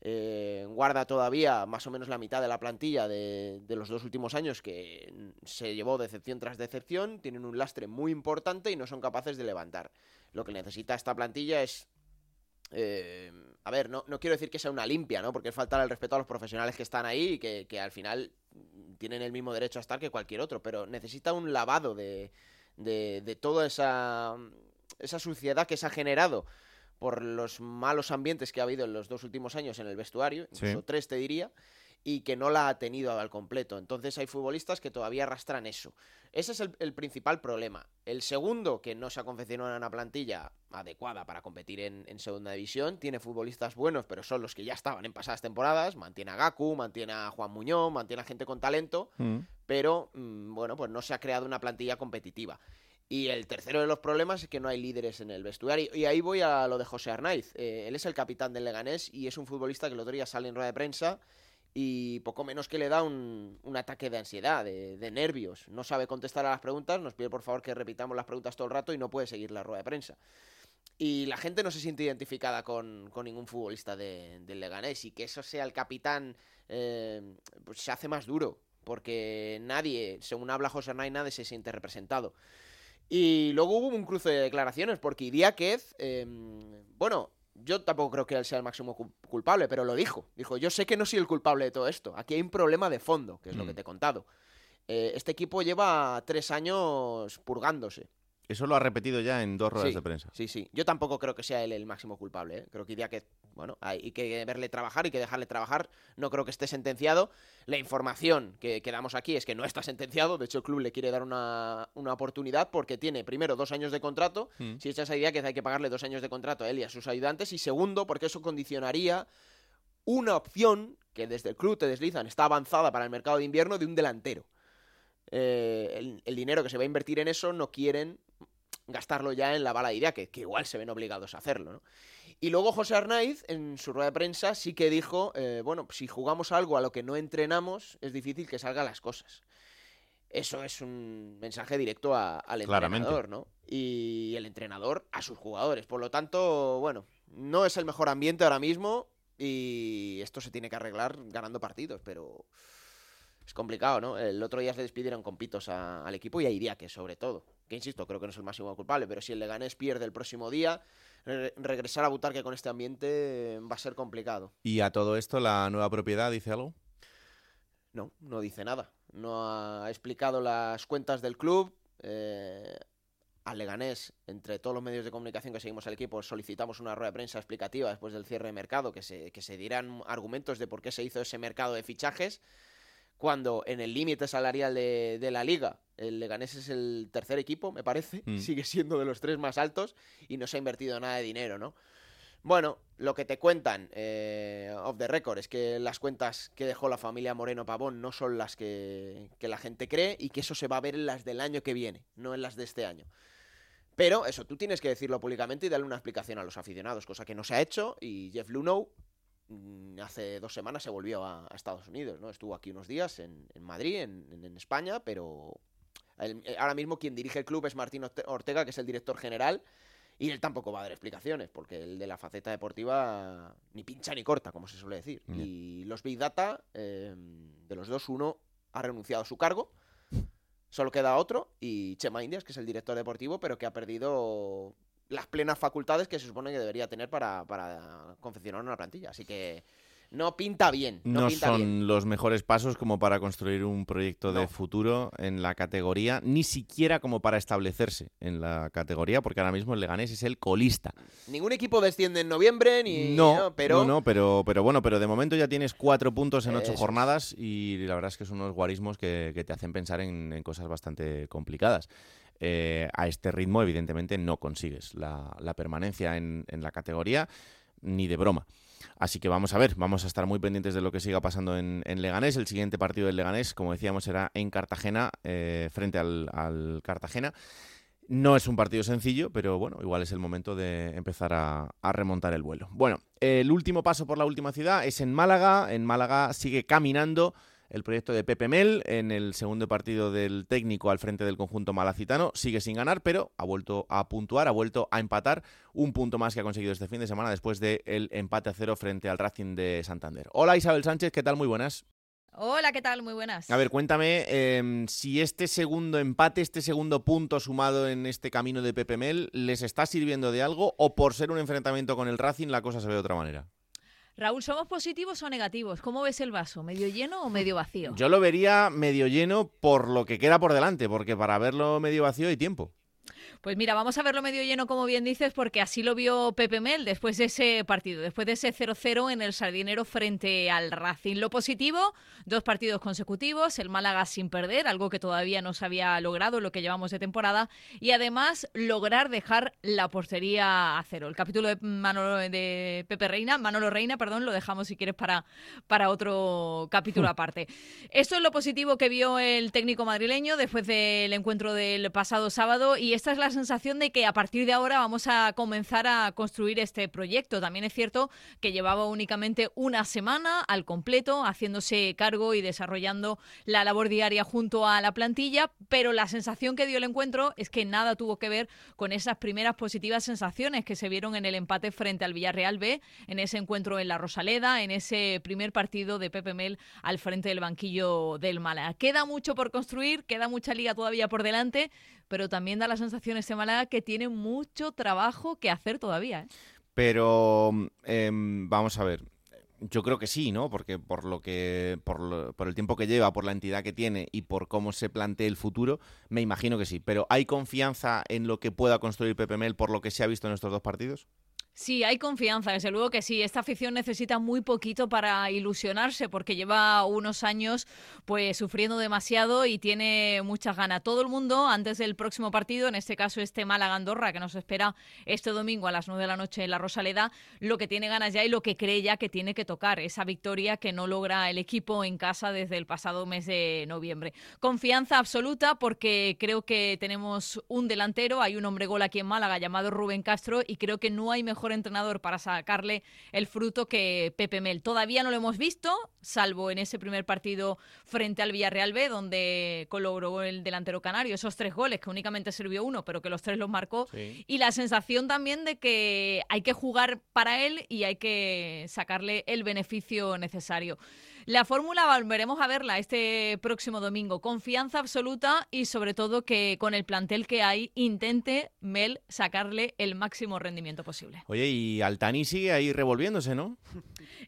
Speaker 9: Eh, guarda todavía más o menos la mitad de la plantilla de, de los dos últimos años que se llevó decepción tras decepción, tienen un lastre muy importante y no son capaces de levantar. Lo que necesita esta plantilla es eh, a ver, no, no quiero decir que sea una limpia, ¿no? Porque es faltar el respeto a los profesionales que están ahí y que, al final tienen el mismo derecho a estar que cualquier otro, pero necesita un lavado de, de, de toda esa, esa suciedad que se ha generado por los malos ambientes que ha habido en los dos últimos años en el vestuario,
Speaker 1: Sí.
Speaker 9: incluso tres te diría, y que no la ha tenido al completo. Entonces hay futbolistas que todavía arrastran eso. Ese es el, el principal problema. El segundo, que no se ha confeccionado una plantilla adecuada para competir en, en segunda división, tiene futbolistas buenos, pero son los que ya estaban en pasadas temporadas. Mantiene a Gaku, mantiene a Juan Muñoz, mantiene a gente con talento, pero mm, bueno, pues no se ha creado una plantilla competitiva. Y el tercero de los problemas es que no hay líderes en el vestuario. Y ahí voy a lo de José Arnaiz. Eh, él es el capitán del Leganés y es un futbolista que el otro día sale en rueda de prensa y poco menos que le da un, ataque de ansiedad, de, nervios. No sabe contestar a las preguntas, nos pide por favor que repitamos las preguntas todo el rato y no puede seguir la rueda de prensa. Y la gente no se siente identificada con, ningún futbolista de- del Leganés y que eso sea el capitán eh, pues se hace más duro porque nadie, según habla José Arnaiz, nadie se siente representado. Y luego hubo un cruce de declaraciones, porque Idiáquez, eh, bueno, yo tampoco creo que él sea el máximo cu- culpable, pero lo dijo. Dijo, yo sé que no soy el culpable de todo esto. Aquí hay un problema de fondo, que es lo
Speaker 1: Mm.
Speaker 9: que te he contado. Eh, este equipo lleva tres años purgándose.
Speaker 1: Eso lo ha repetido ya en dos ruedas
Speaker 9: Sí,
Speaker 1: de prensa.
Speaker 9: Sí, sí. Yo tampoco creo que sea él el máximo culpable. ¿eh? Creo que Idiáquez, bueno, hay que verle trabajar y que dejarle trabajar. No creo que esté sentenciado. La información que, que damos aquí es que no está sentenciado. De hecho, el club le quiere dar una, una oportunidad porque tiene, primero, dos años de contrato.
Speaker 1: Mm.
Speaker 9: Si echas a Idiáquez hay que pagarle dos años de contrato a él y a sus ayudantes. Y segundo, porque eso condicionaría una opción que desde el club te deslizan, está avanzada para el mercado de invierno de un delantero. Eh, el, el dinero que se va a invertir en eso no quieren gastarlo ya en la bala de Idiáquez, que igual se ven obligados a hacerlo, ¿no? Y luego José Arnaiz, en su rueda de prensa, sí que dijo, eh, bueno, si jugamos algo a lo que no entrenamos, es difícil que salgan las cosas. Eso es un mensaje directo a- al
Speaker 1: Claramente.
Speaker 9: entrenador, ¿no? Y el entrenador a sus jugadores. Por lo tanto, bueno, no es el mejor ambiente ahora mismo y esto se tiene que arreglar ganando partidos, pero es complicado, ¿no? El otro día se despidieron con pitos a- al equipo y a Iriaque, sobre todo. Que insisto, creo que no es el máximo culpable, pero si el Leganés pierde el próximo día, re- regresar a Butarque con este ambiente va a ser complicado.
Speaker 1: Y a todo esto, la nueva propiedad dice algo.
Speaker 9: No, no dice nada. No ha explicado las cuentas del club. Eh, al Leganés, entre todos los medios de comunicación que seguimos al equipo, solicitamos una rueda de prensa explicativa después del cierre de mercado, que se, que se dirán argumentos de por qué se hizo ese mercado de fichajes, cuando en el límite salarial de, de la liga el Leganés es el tercer equipo, me parece,
Speaker 1: Mm. [laughs]
Speaker 9: sigue siendo de los tres más altos y no se ha invertido nada de dinero, ¿no? Bueno, lo que te cuentan eh, off the record es que las cuentas que dejó la familia Moreno Pavón no son las que, que la gente cree y que eso se va a ver en las del año que viene, no en las de este año. Pero eso, tú tienes que decirlo públicamente y darle una explicación a los aficionados, cosa que no se ha hecho y Jeff Lunow mm, hace dos semanas se volvió a, a Estados Unidos, ¿no? Estuvo aquí unos días en, en Madrid, en España, pero el- eh, ahora mismo quien dirige el club es Martín Orte- Ortega, que es el director general, y él tampoco va a dar explicaciones, porque el de la faceta deportiva ni pincha ni corta, como se suele decir. Y los Big Data, eh, de los dos, uno ha renunciado a su cargo, Solo queda otro y Chema Indias, que es el director deportivo, pero que ha perdido las plenas facultades que se supone que debería tener para, para confeccionar una plantilla. Así que no pinta bien. No,
Speaker 1: No,
Speaker 9: pinta
Speaker 1: son
Speaker 9: bien.
Speaker 1: los mejores pasos como para construir un proyecto de futuro en la categoría, ni siquiera como para establecerse en la categoría, porque ahora mismo el Leganés es el colista.
Speaker 9: Ningún equipo desciende en noviembre, ni.
Speaker 1: No,
Speaker 9: pero.
Speaker 1: no, no, pero, pero bueno, pero de momento ya tienes cuatro puntos en ocho
Speaker 9: Eso
Speaker 1: jornadas y la verdad es que son unos guarismos que, que te hacen pensar en, en cosas bastante complicadas. Eh, a este ritmo, evidentemente, no consigues la, la permanencia en, en la categoría ni de broma. Así que vamos a ver, vamos a estar muy pendientes de lo que siga pasando en, Leganés. El siguiente partido del Leganés, como decíamos, será en Cartagena, eh, frente al, al Cartagena. No es un partido sencillo, pero bueno, igual es el momento de empezar a, a remontar el vuelo. Bueno, el último paso por la última ciudad es en Málaga. En Málaga sigue caminando el proyecto de Pepe Mel en el segundo partido del técnico al frente del conjunto malacitano. Sigue sin ganar, pero ha vuelto a puntuar, ha vuelto a empatar un punto más que ha conseguido este fin de semana después del empate a cero frente al Racing de Santander. Hola Isabel Sánchez, ¿qué tal? Muy buenas.
Speaker 13: Hola, ¿qué tal? Muy buenas.
Speaker 1: A ver, cuéntame em, si este segundo empate, este segundo punto sumado en este camino de Pepe Mel, ¿les está sirviendo de algo o por ser un enfrentamiento con el Racing la cosa se ve de otra manera?
Speaker 13: Raúl, ¿somos positivos o negativos? ¿Cómo ves el vaso? ¿Medio lleno o medio vacío?
Speaker 1: Yo lo vería medio lleno por lo que queda por delante, porque para verlo medio vacío hay tiempo.
Speaker 13: Pues mira, vamos a verlo medio lleno, como bien dices, porque así lo vio Pepe Mel después de ese partido, después de ese 0-0 en el Sardinero frente al Racing. Lo positivo, dos partidos consecutivos, el Málaga sin perder, algo que todavía no se había logrado lo que llevamos de temporada, y además lograr dejar la portería a cero. El capítulo de, Manolo, de Pepe Reina, Manolo Reina, perdón, lo dejamos si quieres para, para otro capítulo aparte. Esto es lo positivo que vio el técnico madrileño después del encuentro del pasado sábado y esta es la sensación de que a partir de ahora vamos a comenzar a construir este proyecto. También es cierto que llevaba únicamente una semana al completo haciéndose cargo y desarrollando la labor diaria junto a la plantilla, pero la sensación que dio el encuentro es que nada tuvo que ver con esas primeras positivas sensaciones que se vieron en el empate frente al Villarreal B, en ese encuentro en la Rosaleda, en ese primer partido de Pepe Mel al frente del banquillo del Málaga. Queda mucho por construir, queda mucha liga todavía por delante, pero también da la sensación este Málaga que tiene mucho trabajo que hacer todavía. ¿eh?
Speaker 1: Pero em, vamos a ver. Yo creo que sí, ¿no? Porque por lo que por, lo- por el tiempo que lleva, por la entidad que tiene y por cómo se plantea el futuro, me imagino que sí. Pero ¿hay confianza en lo que pueda construir Pepe Mel por lo que se ha visto en estos dos partidos?
Speaker 13: Sí, hay confianza, desde luego que sí. Esta afición necesita muy poquito para ilusionarse porque lleva unos años pues sufriendo demasiado y tiene muchas ganas. Todo el mundo antes del próximo partido, en este caso este Málaga Andorra que nos espera este domingo a las 9 de la noche en la Rosaleda, lo que tiene ganas ya y lo que cree ya que tiene que tocar, esa victoria que no logra el equipo en casa desde el pasado mes de noviembre. Confianza absoluta porque creo que tenemos un delantero, hay un hombre gol aquí en Málaga llamado Rubén Castro y creo que no hay mejor entrenador para sacarle el fruto que Pepe Mel. Todavía no lo hemos visto, salvo en ese primer partido frente al Villarreal B, donde colaboró el delantero canario, esos tres goles, que únicamente sirvió uno, pero que los tres los marcó. Y la sensación también de que hay que jugar para él y hay que sacarle el beneficio necesario. La fórmula volveremos a verla este próximo domingo. Confianza absoluta y sobre todo que con el plantel que hay intente Mel sacarle el máximo rendimiento posible.
Speaker 1: Oye, y Altani sigue ahí revolviéndose, ¿no?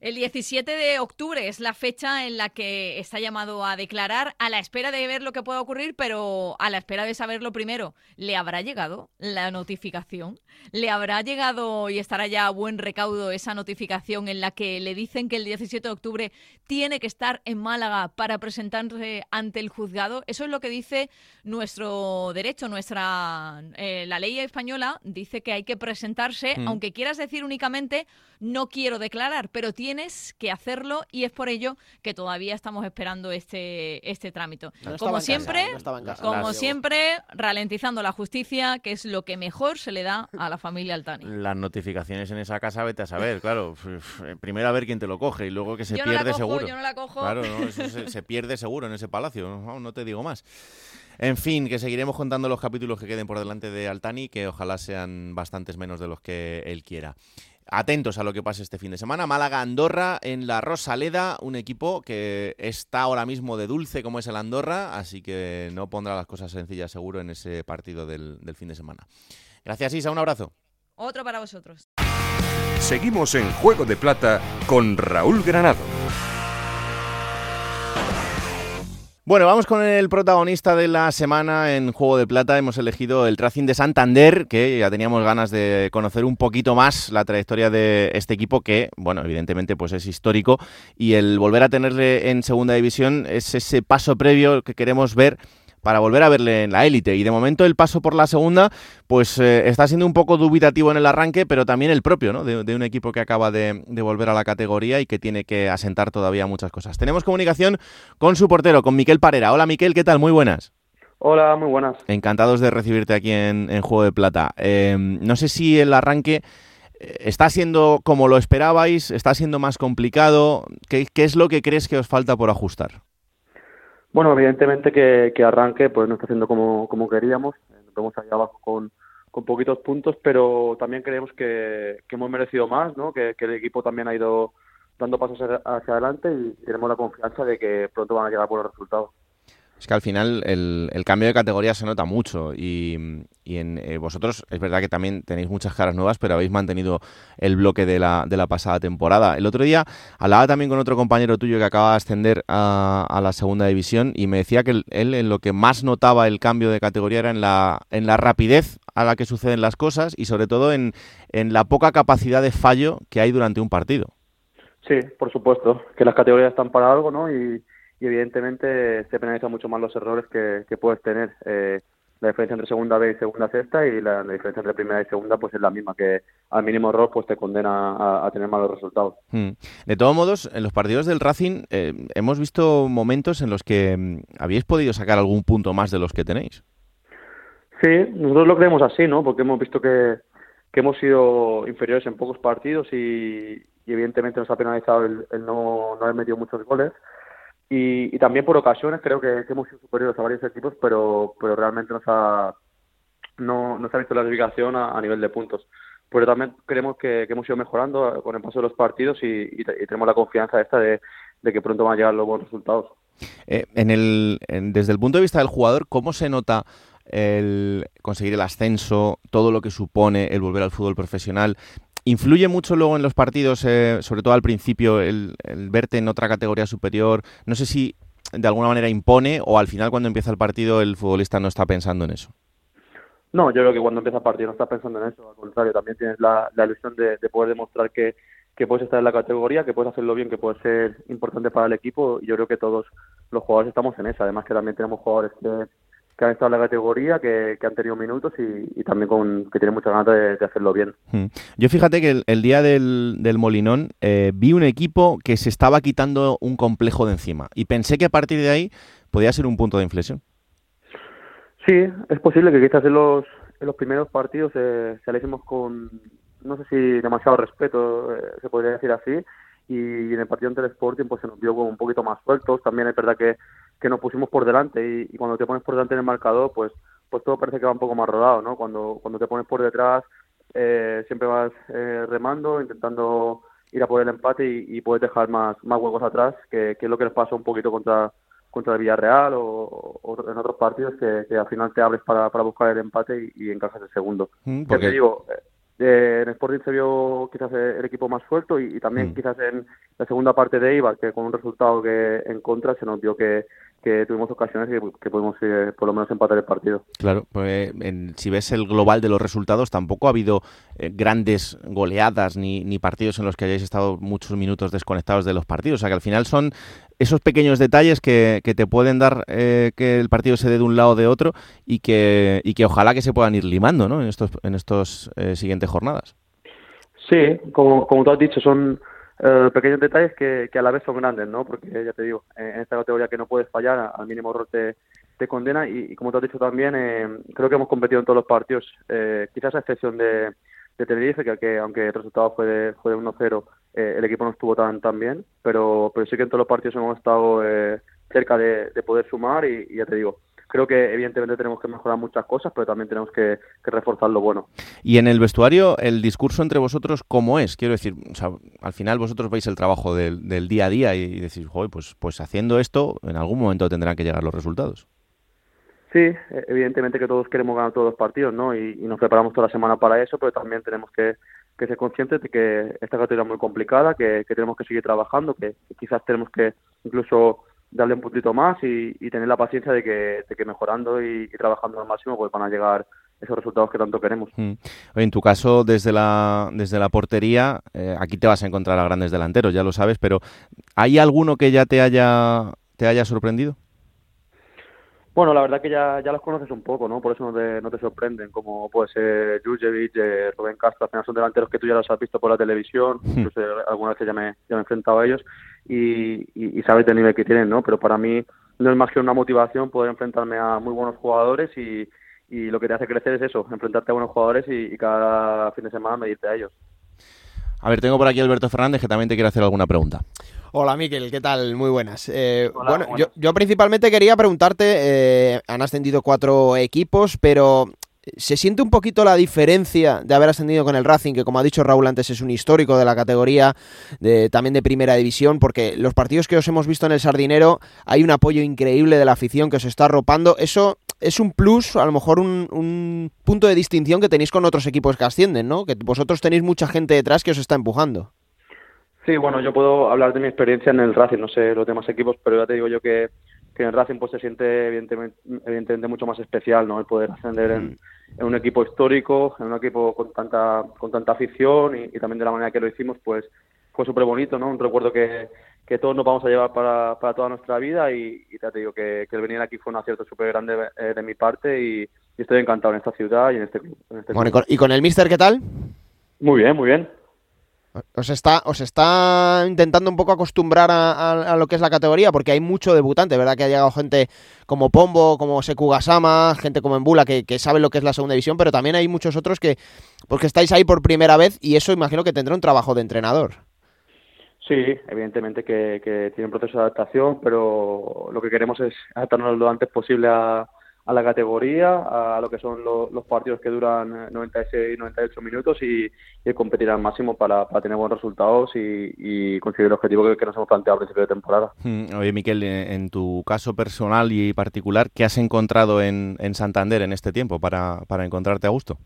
Speaker 13: El 17 de octubre es la fecha en la que está llamado a declarar a la espera de ver lo que pueda ocurrir, pero a la espera de saberlo primero. ¿Le habrá llegado la notificación? ¿Le habrá llegado y estará ya a buen recaudo esa notificación en la que le dicen que el 17 de octubre tiene que estar en Málaga para presentarse ante el juzgado? Eso es lo que dice nuestro derecho, nuestra eh, la ley española dice que hay que presentarse,
Speaker 14: Mm.
Speaker 13: aunque quieras decir únicamente no quiero declarar, pero tienes que hacerlo y es por ello que todavía estamos esperando este, este trámite.
Speaker 9: No
Speaker 13: como
Speaker 9: casa,
Speaker 13: siempre,
Speaker 9: no casa.
Speaker 13: como siempre, ralentizando la justicia, que es lo que mejor se le da a la familia Altani.
Speaker 1: Las notificaciones en esa casa, vete a saber, claro. Primero a ver quién te lo coge y luego que se
Speaker 13: Yo no la
Speaker 1: pierde
Speaker 13: cojo,
Speaker 1: seguro.
Speaker 13: yo no la cojo.
Speaker 1: Claro, no, eso se, se pierde seguro en ese palacio, no, no te digo más. En fin, que seguiremos contando los capítulos que queden por delante de Altani, que ojalá sean bastantes menos de los que él quiera. atentos a lo que pase este fin de semana. Málaga-Andorra en la Rosaleda, un equipo que está ahora mismo de dulce como es el Andorra, así que no pondrá las cosas sencillas seguro en ese partido del, del fin de semana. Gracias Isa, un abrazo.
Speaker 13: Otro para vosotros.
Speaker 2: Seguimos en Juego de Plata con Raúl Granado.
Speaker 1: Bueno, vamos con el protagonista de la semana en Juego de Plata. Hemos elegido el Racing de Santander, que ya teníamos ganas de conocer un poquito más la trayectoria de este equipo, que, bueno, evidentemente pues es histórico. Y el volver a tenerle en segunda división es ese paso previo que queremos ver para volver a verle en la élite. Y de momento el paso por la segunda, pues eh, está siendo un poco dubitativo en el arranque, pero también el propio, ¿no? De, un equipo que acaba de, volver a la categoría y que tiene que asentar todavía muchas cosas. Tenemos comunicación con su portero, con Miquel Parera. Hola Miquel, ¿qué tal? Muy buenas.
Speaker 14: Hola, muy buenas.
Speaker 1: Encantados de recibirte aquí en, Juego de Plata. Em, no sé si el arranque eh, está siendo como lo esperabais, está siendo más complicado. ¿Qué, ¿Qué, es lo que crees que os falta por ajustar?
Speaker 14: Bueno, evidentemente que, que arranque pues no está haciendo como, como queríamos. Nos vemos ahí abajo con, con poquitos puntos, pero también creemos que, que hemos merecido más, ¿no? Que, el equipo también ha ido dando pasos hacia adelante y tenemos la confianza de que pronto van a llegar buenos resultados.
Speaker 1: Es que al final el, cambio de categoría se nota mucho y, en eh, vosotros es verdad que también tenéis muchas caras nuevas, pero habéis mantenido el bloque de la, de la pasada temporada. El otro día hablaba también con otro compañero tuyo que acaba de ascender a, la segunda división y me decía que él en lo que más notaba el cambio de categoría era en la, en la rapidez a la que suceden las cosas y sobre todo en, en la poca capacidad de fallo que hay durante un partido.
Speaker 14: Sí, por supuesto, que las categorías están para algo, ¿no? Y y evidentemente se penalizan mucho más los errores que, puedes tener. Eh, la diferencia entre segunda B y segunda sexta y la, diferencia entre primera y segunda pues es la misma, que al mínimo error pues te condena a, tener malos resultados.
Speaker 1: Hmm. De todos modos, en los partidos del Racing eh, hemos visto momentos en los que mm, habéis podido sacar algún punto más de los que tenéis.
Speaker 14: Sí, nosotros lo creemos así, ¿no? Porque hemos visto que, que hemos sido inferiores en pocos partidos y, evidentemente nos ha penalizado el, el no, no haber metido muchos goles. Y, también por ocasiones creo que, hemos sido superiores a varios equipos, pero, pero realmente nos ha, no, no se ha visto la clasificación a, nivel de puntos. Pero también creemos que, hemos ido mejorando con el paso de los partidos y, tenemos la confianza esta de, que pronto van a llegar los buenos resultados.
Speaker 1: Eh, en el, desde el punto de vista del jugador, ¿cómo se nota el conseguir el ascenso, todo lo que supone el volver al fútbol profesional? ¿Influye mucho luego en los partidos, eh, sobre todo al principio, el, verte en otra categoría superior? No sé si de alguna manera impone o al final cuando empieza el partido el futbolista no está pensando en eso.
Speaker 14: No, yo creo que cuando empieza el partido no está pensando en eso, al contrario, también tienes la, ilusión de, poder demostrar que, puedes estar en la categoría, que puedes hacerlo bien, que puede ser importante para el equipo y yo creo que todos los jugadores estamos en esa, además que también tenemos jugadores que que han estado en la categoría, que, han tenido minutos y, también con, que tienen muchas ganas de, hacerlo bien.
Speaker 1: Hmm. Yo fíjate que el, día del, Molinón eh, vi un equipo que se estaba quitando un complejo de encima y pensé que a partir de ahí podía ser un punto de inflexión.
Speaker 14: Sí, es posible que quizás en los, en los primeros partidos eh, con, no sé si demasiado respeto, eh, se podría decir así, y en el partido ante el Sporting pues se nos vio como un poquito más sueltos. También es verdad que, que nos pusimos por delante y, cuando te pones por delante en el marcador pues pues todo parece que va un poco más rodado, ¿no? Cuando, cuando te pones por detrás eh, siempre vas eh, remando, intentando ir a por el empate y, puedes dejar más, más huecos atrás, que, es lo que les pasa un poquito contra contra el Villarreal o, en otros partidos que, al final te abres para, para buscar el empate y, encajas el segundo. Mm, porque... digo, eh, eh, en Sporting se vio quizás el equipo más suelto y, también mm. quizás en la segunda parte de Ibar, que con un resultado que en contra se nos vio que, tuvimos ocasiones y que pudimos eh, por lo menos empatar el partido.
Speaker 1: Claro, pues si ves el global de los resultados, tampoco ha habido eh, grandes goleadas ni, ni partidos en los que hayáis estado muchos minutos desconectados de los partidos. O sea que al final son esos pequeños detalles que, que te pueden dar eh, que el partido se dé de un lado o de otro y que, y que ojalá que se puedan ir limando ¿no? en estos, en estos siguientes jornadas.
Speaker 14: Sí, como, como tú has dicho, son eh, pequeños detalles que, que, a la vez son grandes, ¿no? Porque ya te digo, en esta categoría que no puedes fallar, al mínimo error te, te condena y, como tú has dicho también, creo que hemos competido en todos los partidos, quizás a excepción de, de Tenerife, que, aunque el resultado fue de, fue de 1-0, eh, el equipo no estuvo tan, tan bien, pero, pero sí que en todos los partidos hemos estado eh, cerca de, poder sumar y, ya te digo, creo que evidentemente tenemos que mejorar muchas cosas, pero también tenemos que, reforzar lo bueno.
Speaker 1: Y en el vestuario, el discurso entre vosotros, ¿cómo es? Quiero decir, al final vosotros veis el trabajo del, día a día y decís, joder, pues, pues haciendo esto, en algún momento tendrán que llegar los resultados.
Speaker 14: Sí, e, evidentemente que todos queremos ganar todos los partidos, ¿no? Y, nos preparamos toda la semana para eso, pero también tenemos que, ser conscientes de que esta categoría es muy complicada, que, tenemos que seguir trabajando, que, quizás tenemos que incluso darle un puntito más y, tener la paciencia de que, de que mejorando y, trabajando al máximo pues van a llegar esos resultados que tanto queremos.
Speaker 1: Mm. en tu caso, desde la, desde la portería, eh, aquí te vas a encontrar a grandes delanteros, ya lo sabes, pero ¿hay alguno que ya te haya, te haya sorprendido?
Speaker 14: Bueno, la verdad que ya, ya los conoces un poco, ¿no? Por eso no te, no te sorprenden, como puede ser Jurjevic, eh, Rubén Castro, al final son delanteros que tú ya los has visto por la televisión, hmm. incluso alguna vez ya me, ya me he enfrentado a ellos y, y, sabes del nivel que tienen, ¿no? Pero para mí no es más que una motivación poder enfrentarme a muy buenos jugadores y, y lo que te hace crecer es eso, enfrentarte a buenos jugadores y, y cada fin de semana medirte a ellos.
Speaker 1: A ver, tengo por aquí a Alberto Fernández que también te quiere hacer alguna pregunta.
Speaker 9: Hola Miquel, ¿qué tal? Muy buenas. Eh, bueno, yo, principalmente quería preguntarte, eh, han ascendido cuatro equipos, pero ¿se siente un poquito la diferencia de haber ascendido con el Racing, que como ha dicho Raúl antes es un histórico de la categoría, de, también de primera división, porque los partidos que os hemos visto en el Sardinero hay un apoyo increíble de la afición que os está arropando. Eso es un plus, a lo mejor un, un punto de distinción que tenéis con otros equipos que ascienden, ¿no? Que vosotros tenéis mucha gente detrás que os está empujando.
Speaker 14: Sí, bueno, yo puedo hablar de mi experiencia en el Racing, no sé los demás equipos, pero ya te digo yo que, que en el Racing pues se siente evidentemente, evidentemente mucho más especial, ¿no? El poder ascender en, un equipo histórico, en un equipo con tanta con tanta afición y, también de la manera que lo hicimos, pues fue súper bonito, ¿no? Un recuerdo que, que todos nos vamos a llevar para, para toda nuestra vida y, ya te digo que, el venir aquí fue un acierto súper grande eh, de mi parte y, estoy encantado en esta ciudad y en este club. Este
Speaker 9: bueno, ¿y con el Mister qué tal?
Speaker 14: Muy bien, muy bien.
Speaker 9: Os está, os está intentando un poco acostumbrar a, lo que es la categoría, porque hay mucho debutante, ¿verdad? Que ha llegado gente como Pombo, como Seku Gasama, gente como Embula, que, que saben lo que es la segunda división, pero también hay muchos otros que, porque estáis ahí por primera vez y eso imagino que tendrá un trabajo de entrenador.
Speaker 14: Sí, evidentemente que, que tiene un proceso de adaptación, pero lo que queremos es adaptarnos lo antes posible a, a la categoría, a lo que son los partidos que duran 96 y 98 minutos y, competir al máximo para, tener buenos resultados y, conseguir el objetivo que, nos hemos planteado a principio de temporada.
Speaker 1: Hmm, oye, Miquel, en tu caso personal y particular, ¿qué has encontrado en, Santander en este tiempo para, encontrarte a gusto?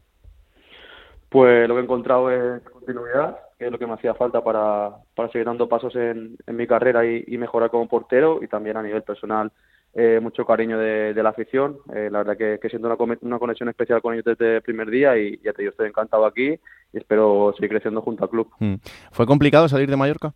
Speaker 14: Pues lo que he encontrado es continuidad, que es lo que me hacía falta para, seguir dando pasos en, mi carrera y, y mejorar como portero y también a nivel personal eh, mucho cariño de, la afición. Eh, la verdad que, que siento una, una, conexión especial con ellos desde el primer día y ya te digo, estoy encantado aquí y espero seguir creciendo junto al club.
Speaker 1: Mm. ¿Fue complicado salir de Mallorca?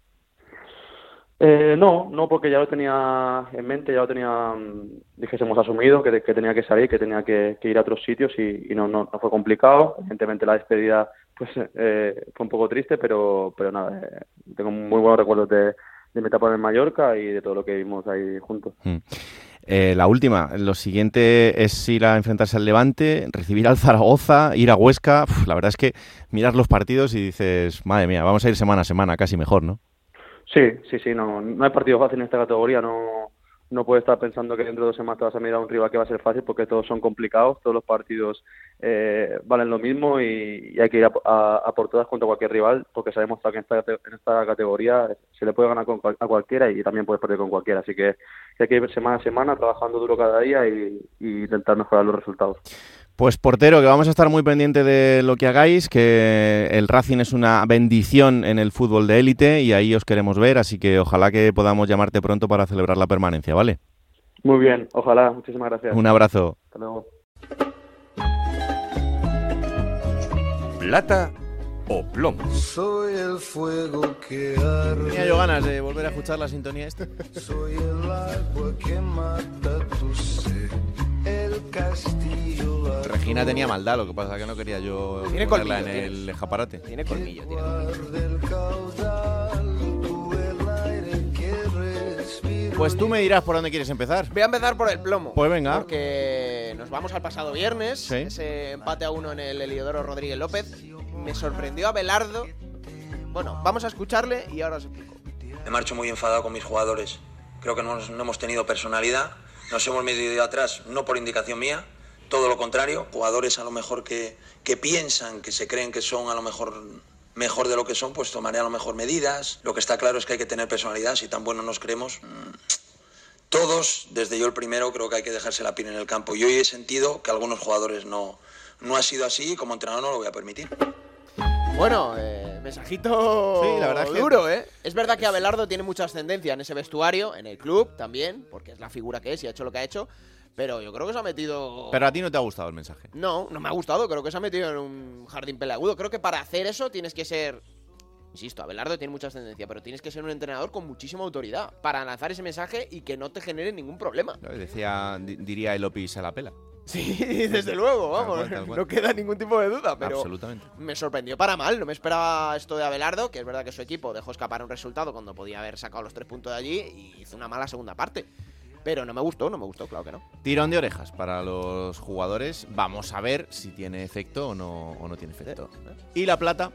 Speaker 14: Eh, no, no, porque ya lo tenía en mente, ya lo tenía, mm, dijésemos, asumido, que, que tenía que salir, que tenía que, ir a otros sitios y, no, no, fue complicado. Evidentemente la despedida pues fue un poco triste, pero, pero nada, tengo muy buenos recuerdos de, de mi etapa en Mallorca y de todo lo que vimos ahí juntos. Mm.
Speaker 1: Eh, la última, lo siguiente es ir a enfrentarse al Levante, recibir al Zaragoza, ir a Huesca. la verdad es que miras los partidos y dices, madre mía, vamos a ir semana a semana, casi mejor, ¿no?
Speaker 14: Sí, sí, sí, no, no hay partido fácil en esta categoría, no, no puedes estar pensando que dentro de dos semanas te vas a mirar a un rival que va a ser fácil porque todos son complicados, todos los partidos eh, valen lo mismo y, hay que ir a, por todas contra cualquier rival porque sabemos que en esta, en esta categoría se le puede ganar a cualquiera y también puedes perder con cualquiera, así que hay que ir semana a semana trabajando duro cada día y, y intentar mejorar los resultados.
Speaker 1: Pues portero, que vamos a estar muy pendiente de lo que hagáis, que el Racing es una bendición en el fútbol de élite y ahí os queremos ver, así que ojalá que podamos llamarte pronto para celebrar la permanencia, ¿vale?
Speaker 14: Muy bien, ojalá, muchísimas gracias.
Speaker 1: Un abrazo.
Speaker 14: Hasta luego.
Speaker 2: Plata o plomo.
Speaker 1: Soy el fuego que Tenía yo ganas de volver a escuchar la sintonía esta. Soy el agua que mata tu sed. Regina tenía maldad, lo que pasa es que no quería yo
Speaker 9: tiene
Speaker 1: ponerla en el escaparate.
Speaker 9: Tiene colmillo, tiene
Speaker 1: Pues tú me dirás por dónde quieres empezar.
Speaker 9: Voy a empezar por el plomo.
Speaker 1: Pues venga.
Speaker 9: Porque nos vamos al pasado viernes. Ese empate a uno en el Heliodoro Rodríguez López. Me sorprendió a Belardo. Bueno, vamos a escucharle y ahora os explico.
Speaker 15: Me marcho muy enfadado con mis jugadores. Creo que no, no hemos tenido personalidad nos hemos medido atrás, no por indicación mía, todo lo contrario, jugadores a lo mejor que, que piensan, que se creen que son a lo mejor mejor de lo que son, pues tomaré a lo mejor medidas. Lo que está claro es que hay que tener personalidad, si tan bueno nos creemos. Mm, todos, desde yo el primero, creo que hay que dejarse la piel en el campo. Y hoy he sentido que algunos jugadores no, no ha sido así y como entrenador no lo voy a permitir.
Speaker 9: Bueno, eh, mensajito
Speaker 1: Sí, la verdad es que-
Speaker 9: duro, ¿eh? Es verdad que Abelardo tiene mucha ascendencia en ese vestuario, en el club también, porque es la figura que es y ha hecho lo que ha hecho, pero yo creo que se ha metido...
Speaker 1: Pero a ti no te ha gustado el mensaje.
Speaker 9: No, no me ha gustado, creo que se ha metido en un jardín peleagudo. Creo que para hacer eso tienes que ser... Insisto, Abelardo tiene mucha ascendencia, pero tienes que ser un entrenador con muchísima autoridad para lanzar ese mensaje y que no te genere ningún problema.
Speaker 1: Decía, di- diría el Opis a la pela.
Speaker 9: Sí, [laughs] desde luego,
Speaker 1: Tal
Speaker 9: vamos,
Speaker 1: cual, tal cual.
Speaker 9: no queda ningún tipo de duda, pero
Speaker 1: Absolutamente.
Speaker 9: me sorprendió para mal, no me esperaba esto de Abelardo, que es verdad que su equipo dejó escapar un resultado cuando podía haber sacado los tres puntos de allí y hizo una mala segunda parte. Pero no me gustó, no me gustó, claro que no.
Speaker 1: Tirón de orejas para los jugadores. Vamos a ver si tiene efecto o no, o no tiene efecto. Y la plata,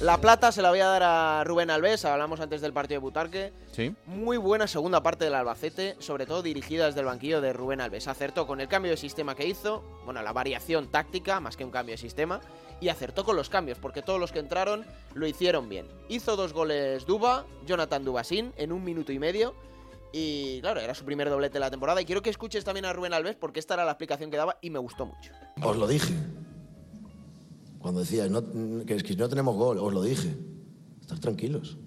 Speaker 9: La plata se la voy a dar a Rubén Alves, hablamos antes del partido de Butarque.
Speaker 1: sí.
Speaker 9: Muy buena segunda parte del Albacete, sobre todo dirigida desde el banquillo de Rubén Alves. Acertó con el cambio de sistema que hizo, bueno, la variación táctica más que un cambio de sistema, y acertó con los cambios, porque todos los que entraron lo hicieron bien. Hizo dos goles Duba, Jonathan Dubasín, en un minuto y medio. Y claro, era su primer doblete de la temporada. Y quiero que escuches también a Rubén Alves, porque esta era la explicación que daba y me gustó mucho.
Speaker 16: Os lo dije. Cuando decíais no, que, no tenemos gol, os lo dije. Estad tranquilos.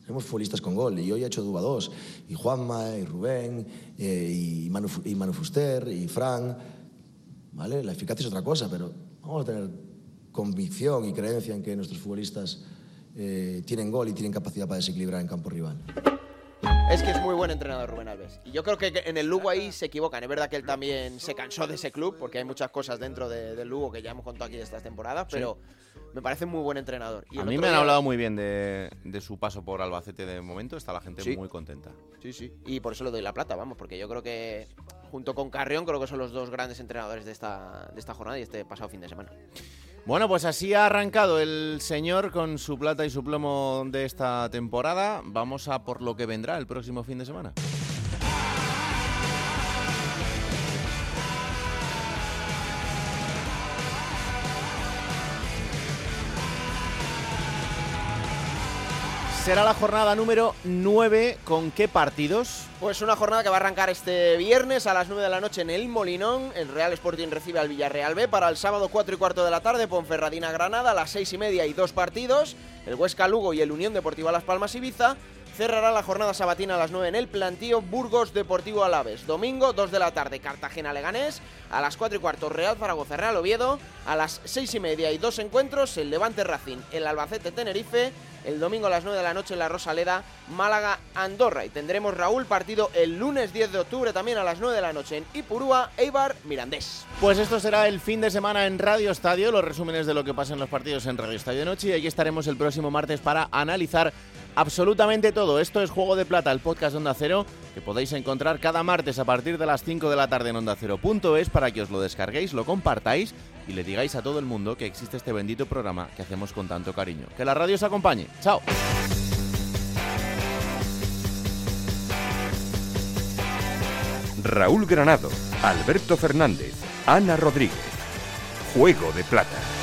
Speaker 16: Tenemos futbolistas con gol. Y hoy ha hecho Duba 2. Y Juanma, y Rubén, eh, y, Manu, y Manu Fuster, y Fran. ¿Vale? La eficacia es otra cosa, pero vamos a tener convicción y creencia en que nuestros futbolistas eh, tienen gol y tienen capacidad para desequilibrar en campo rival.
Speaker 9: Es que es muy buen entrenador Rubén Alves. Y yo creo que en el Lugo ahí se equivocan. Es verdad que él también se cansó de ese club, porque hay muchas cosas dentro de- del Lugo que ya hemos contado aquí de estas temporadas, pero me parece muy buen entrenador. Y
Speaker 1: A mí me han
Speaker 9: día-
Speaker 1: hablado muy bien de, de su paso por Albacete de momento. Está la gente
Speaker 9: Sí.
Speaker 1: muy contenta.
Speaker 9: Sí, sí. Y por eso le doy la plata, vamos, porque yo creo que junto con Carrión creo que son los dos grandes entrenadores de esta, de esta jornada y este pasado fin de semana.
Speaker 1: Bueno, pues así ha arrancado el señor con su plata y su plomo de esta temporada. Vamos a por lo que vendrá el próximo fin de semana. Será la jornada número 9. ¿Con qué partidos?
Speaker 9: Pues una jornada que va a arrancar este viernes a las 9 de la noche en el Molinón. El Real Sporting recibe al Villarreal B para el sábado 4 y cuarto de la tarde. Ponferradina Granada a las 6 y media y dos partidos. El Huesca Lugo y el Unión Deportiva Las Palmas Ibiza. Cerrará la jornada sabatina a las 9 en el plantío Burgos Deportivo Alaves. Domingo 2 de la tarde Cartagena Leganés. A las 4 y cuarto Real Zaragoza Real Oviedo. A las 6 y media y dos encuentros el Levante Racing, el Albacete Tenerife. El domingo a las 9 de la noche en la Rosaleda, Málaga, Andorra. Y tendremos Raúl partido el lunes 10 de octubre también a las 9 de la noche en Ipurúa, Eibar, Mirandés.
Speaker 1: Pues esto será el fin de semana en Radio Estadio, los resúmenes de lo que pasa en los partidos en Radio Estadio de Noche y aquí estaremos el próximo martes para analizar absolutamente todo. Esto es Juego de Plata, el podcast de Onda Cero, que podéis encontrar cada martes a partir de las 5 de la tarde en ondacero.es para que os lo descarguéis, lo compartáis y le digáis a todo el mundo que existe este bendito programa que hacemos con tanto cariño. Que la radio os acompañe. Chao.
Speaker 2: Raúl Granado, Alberto Fernández, Ana Rodríguez. Juego de Plata.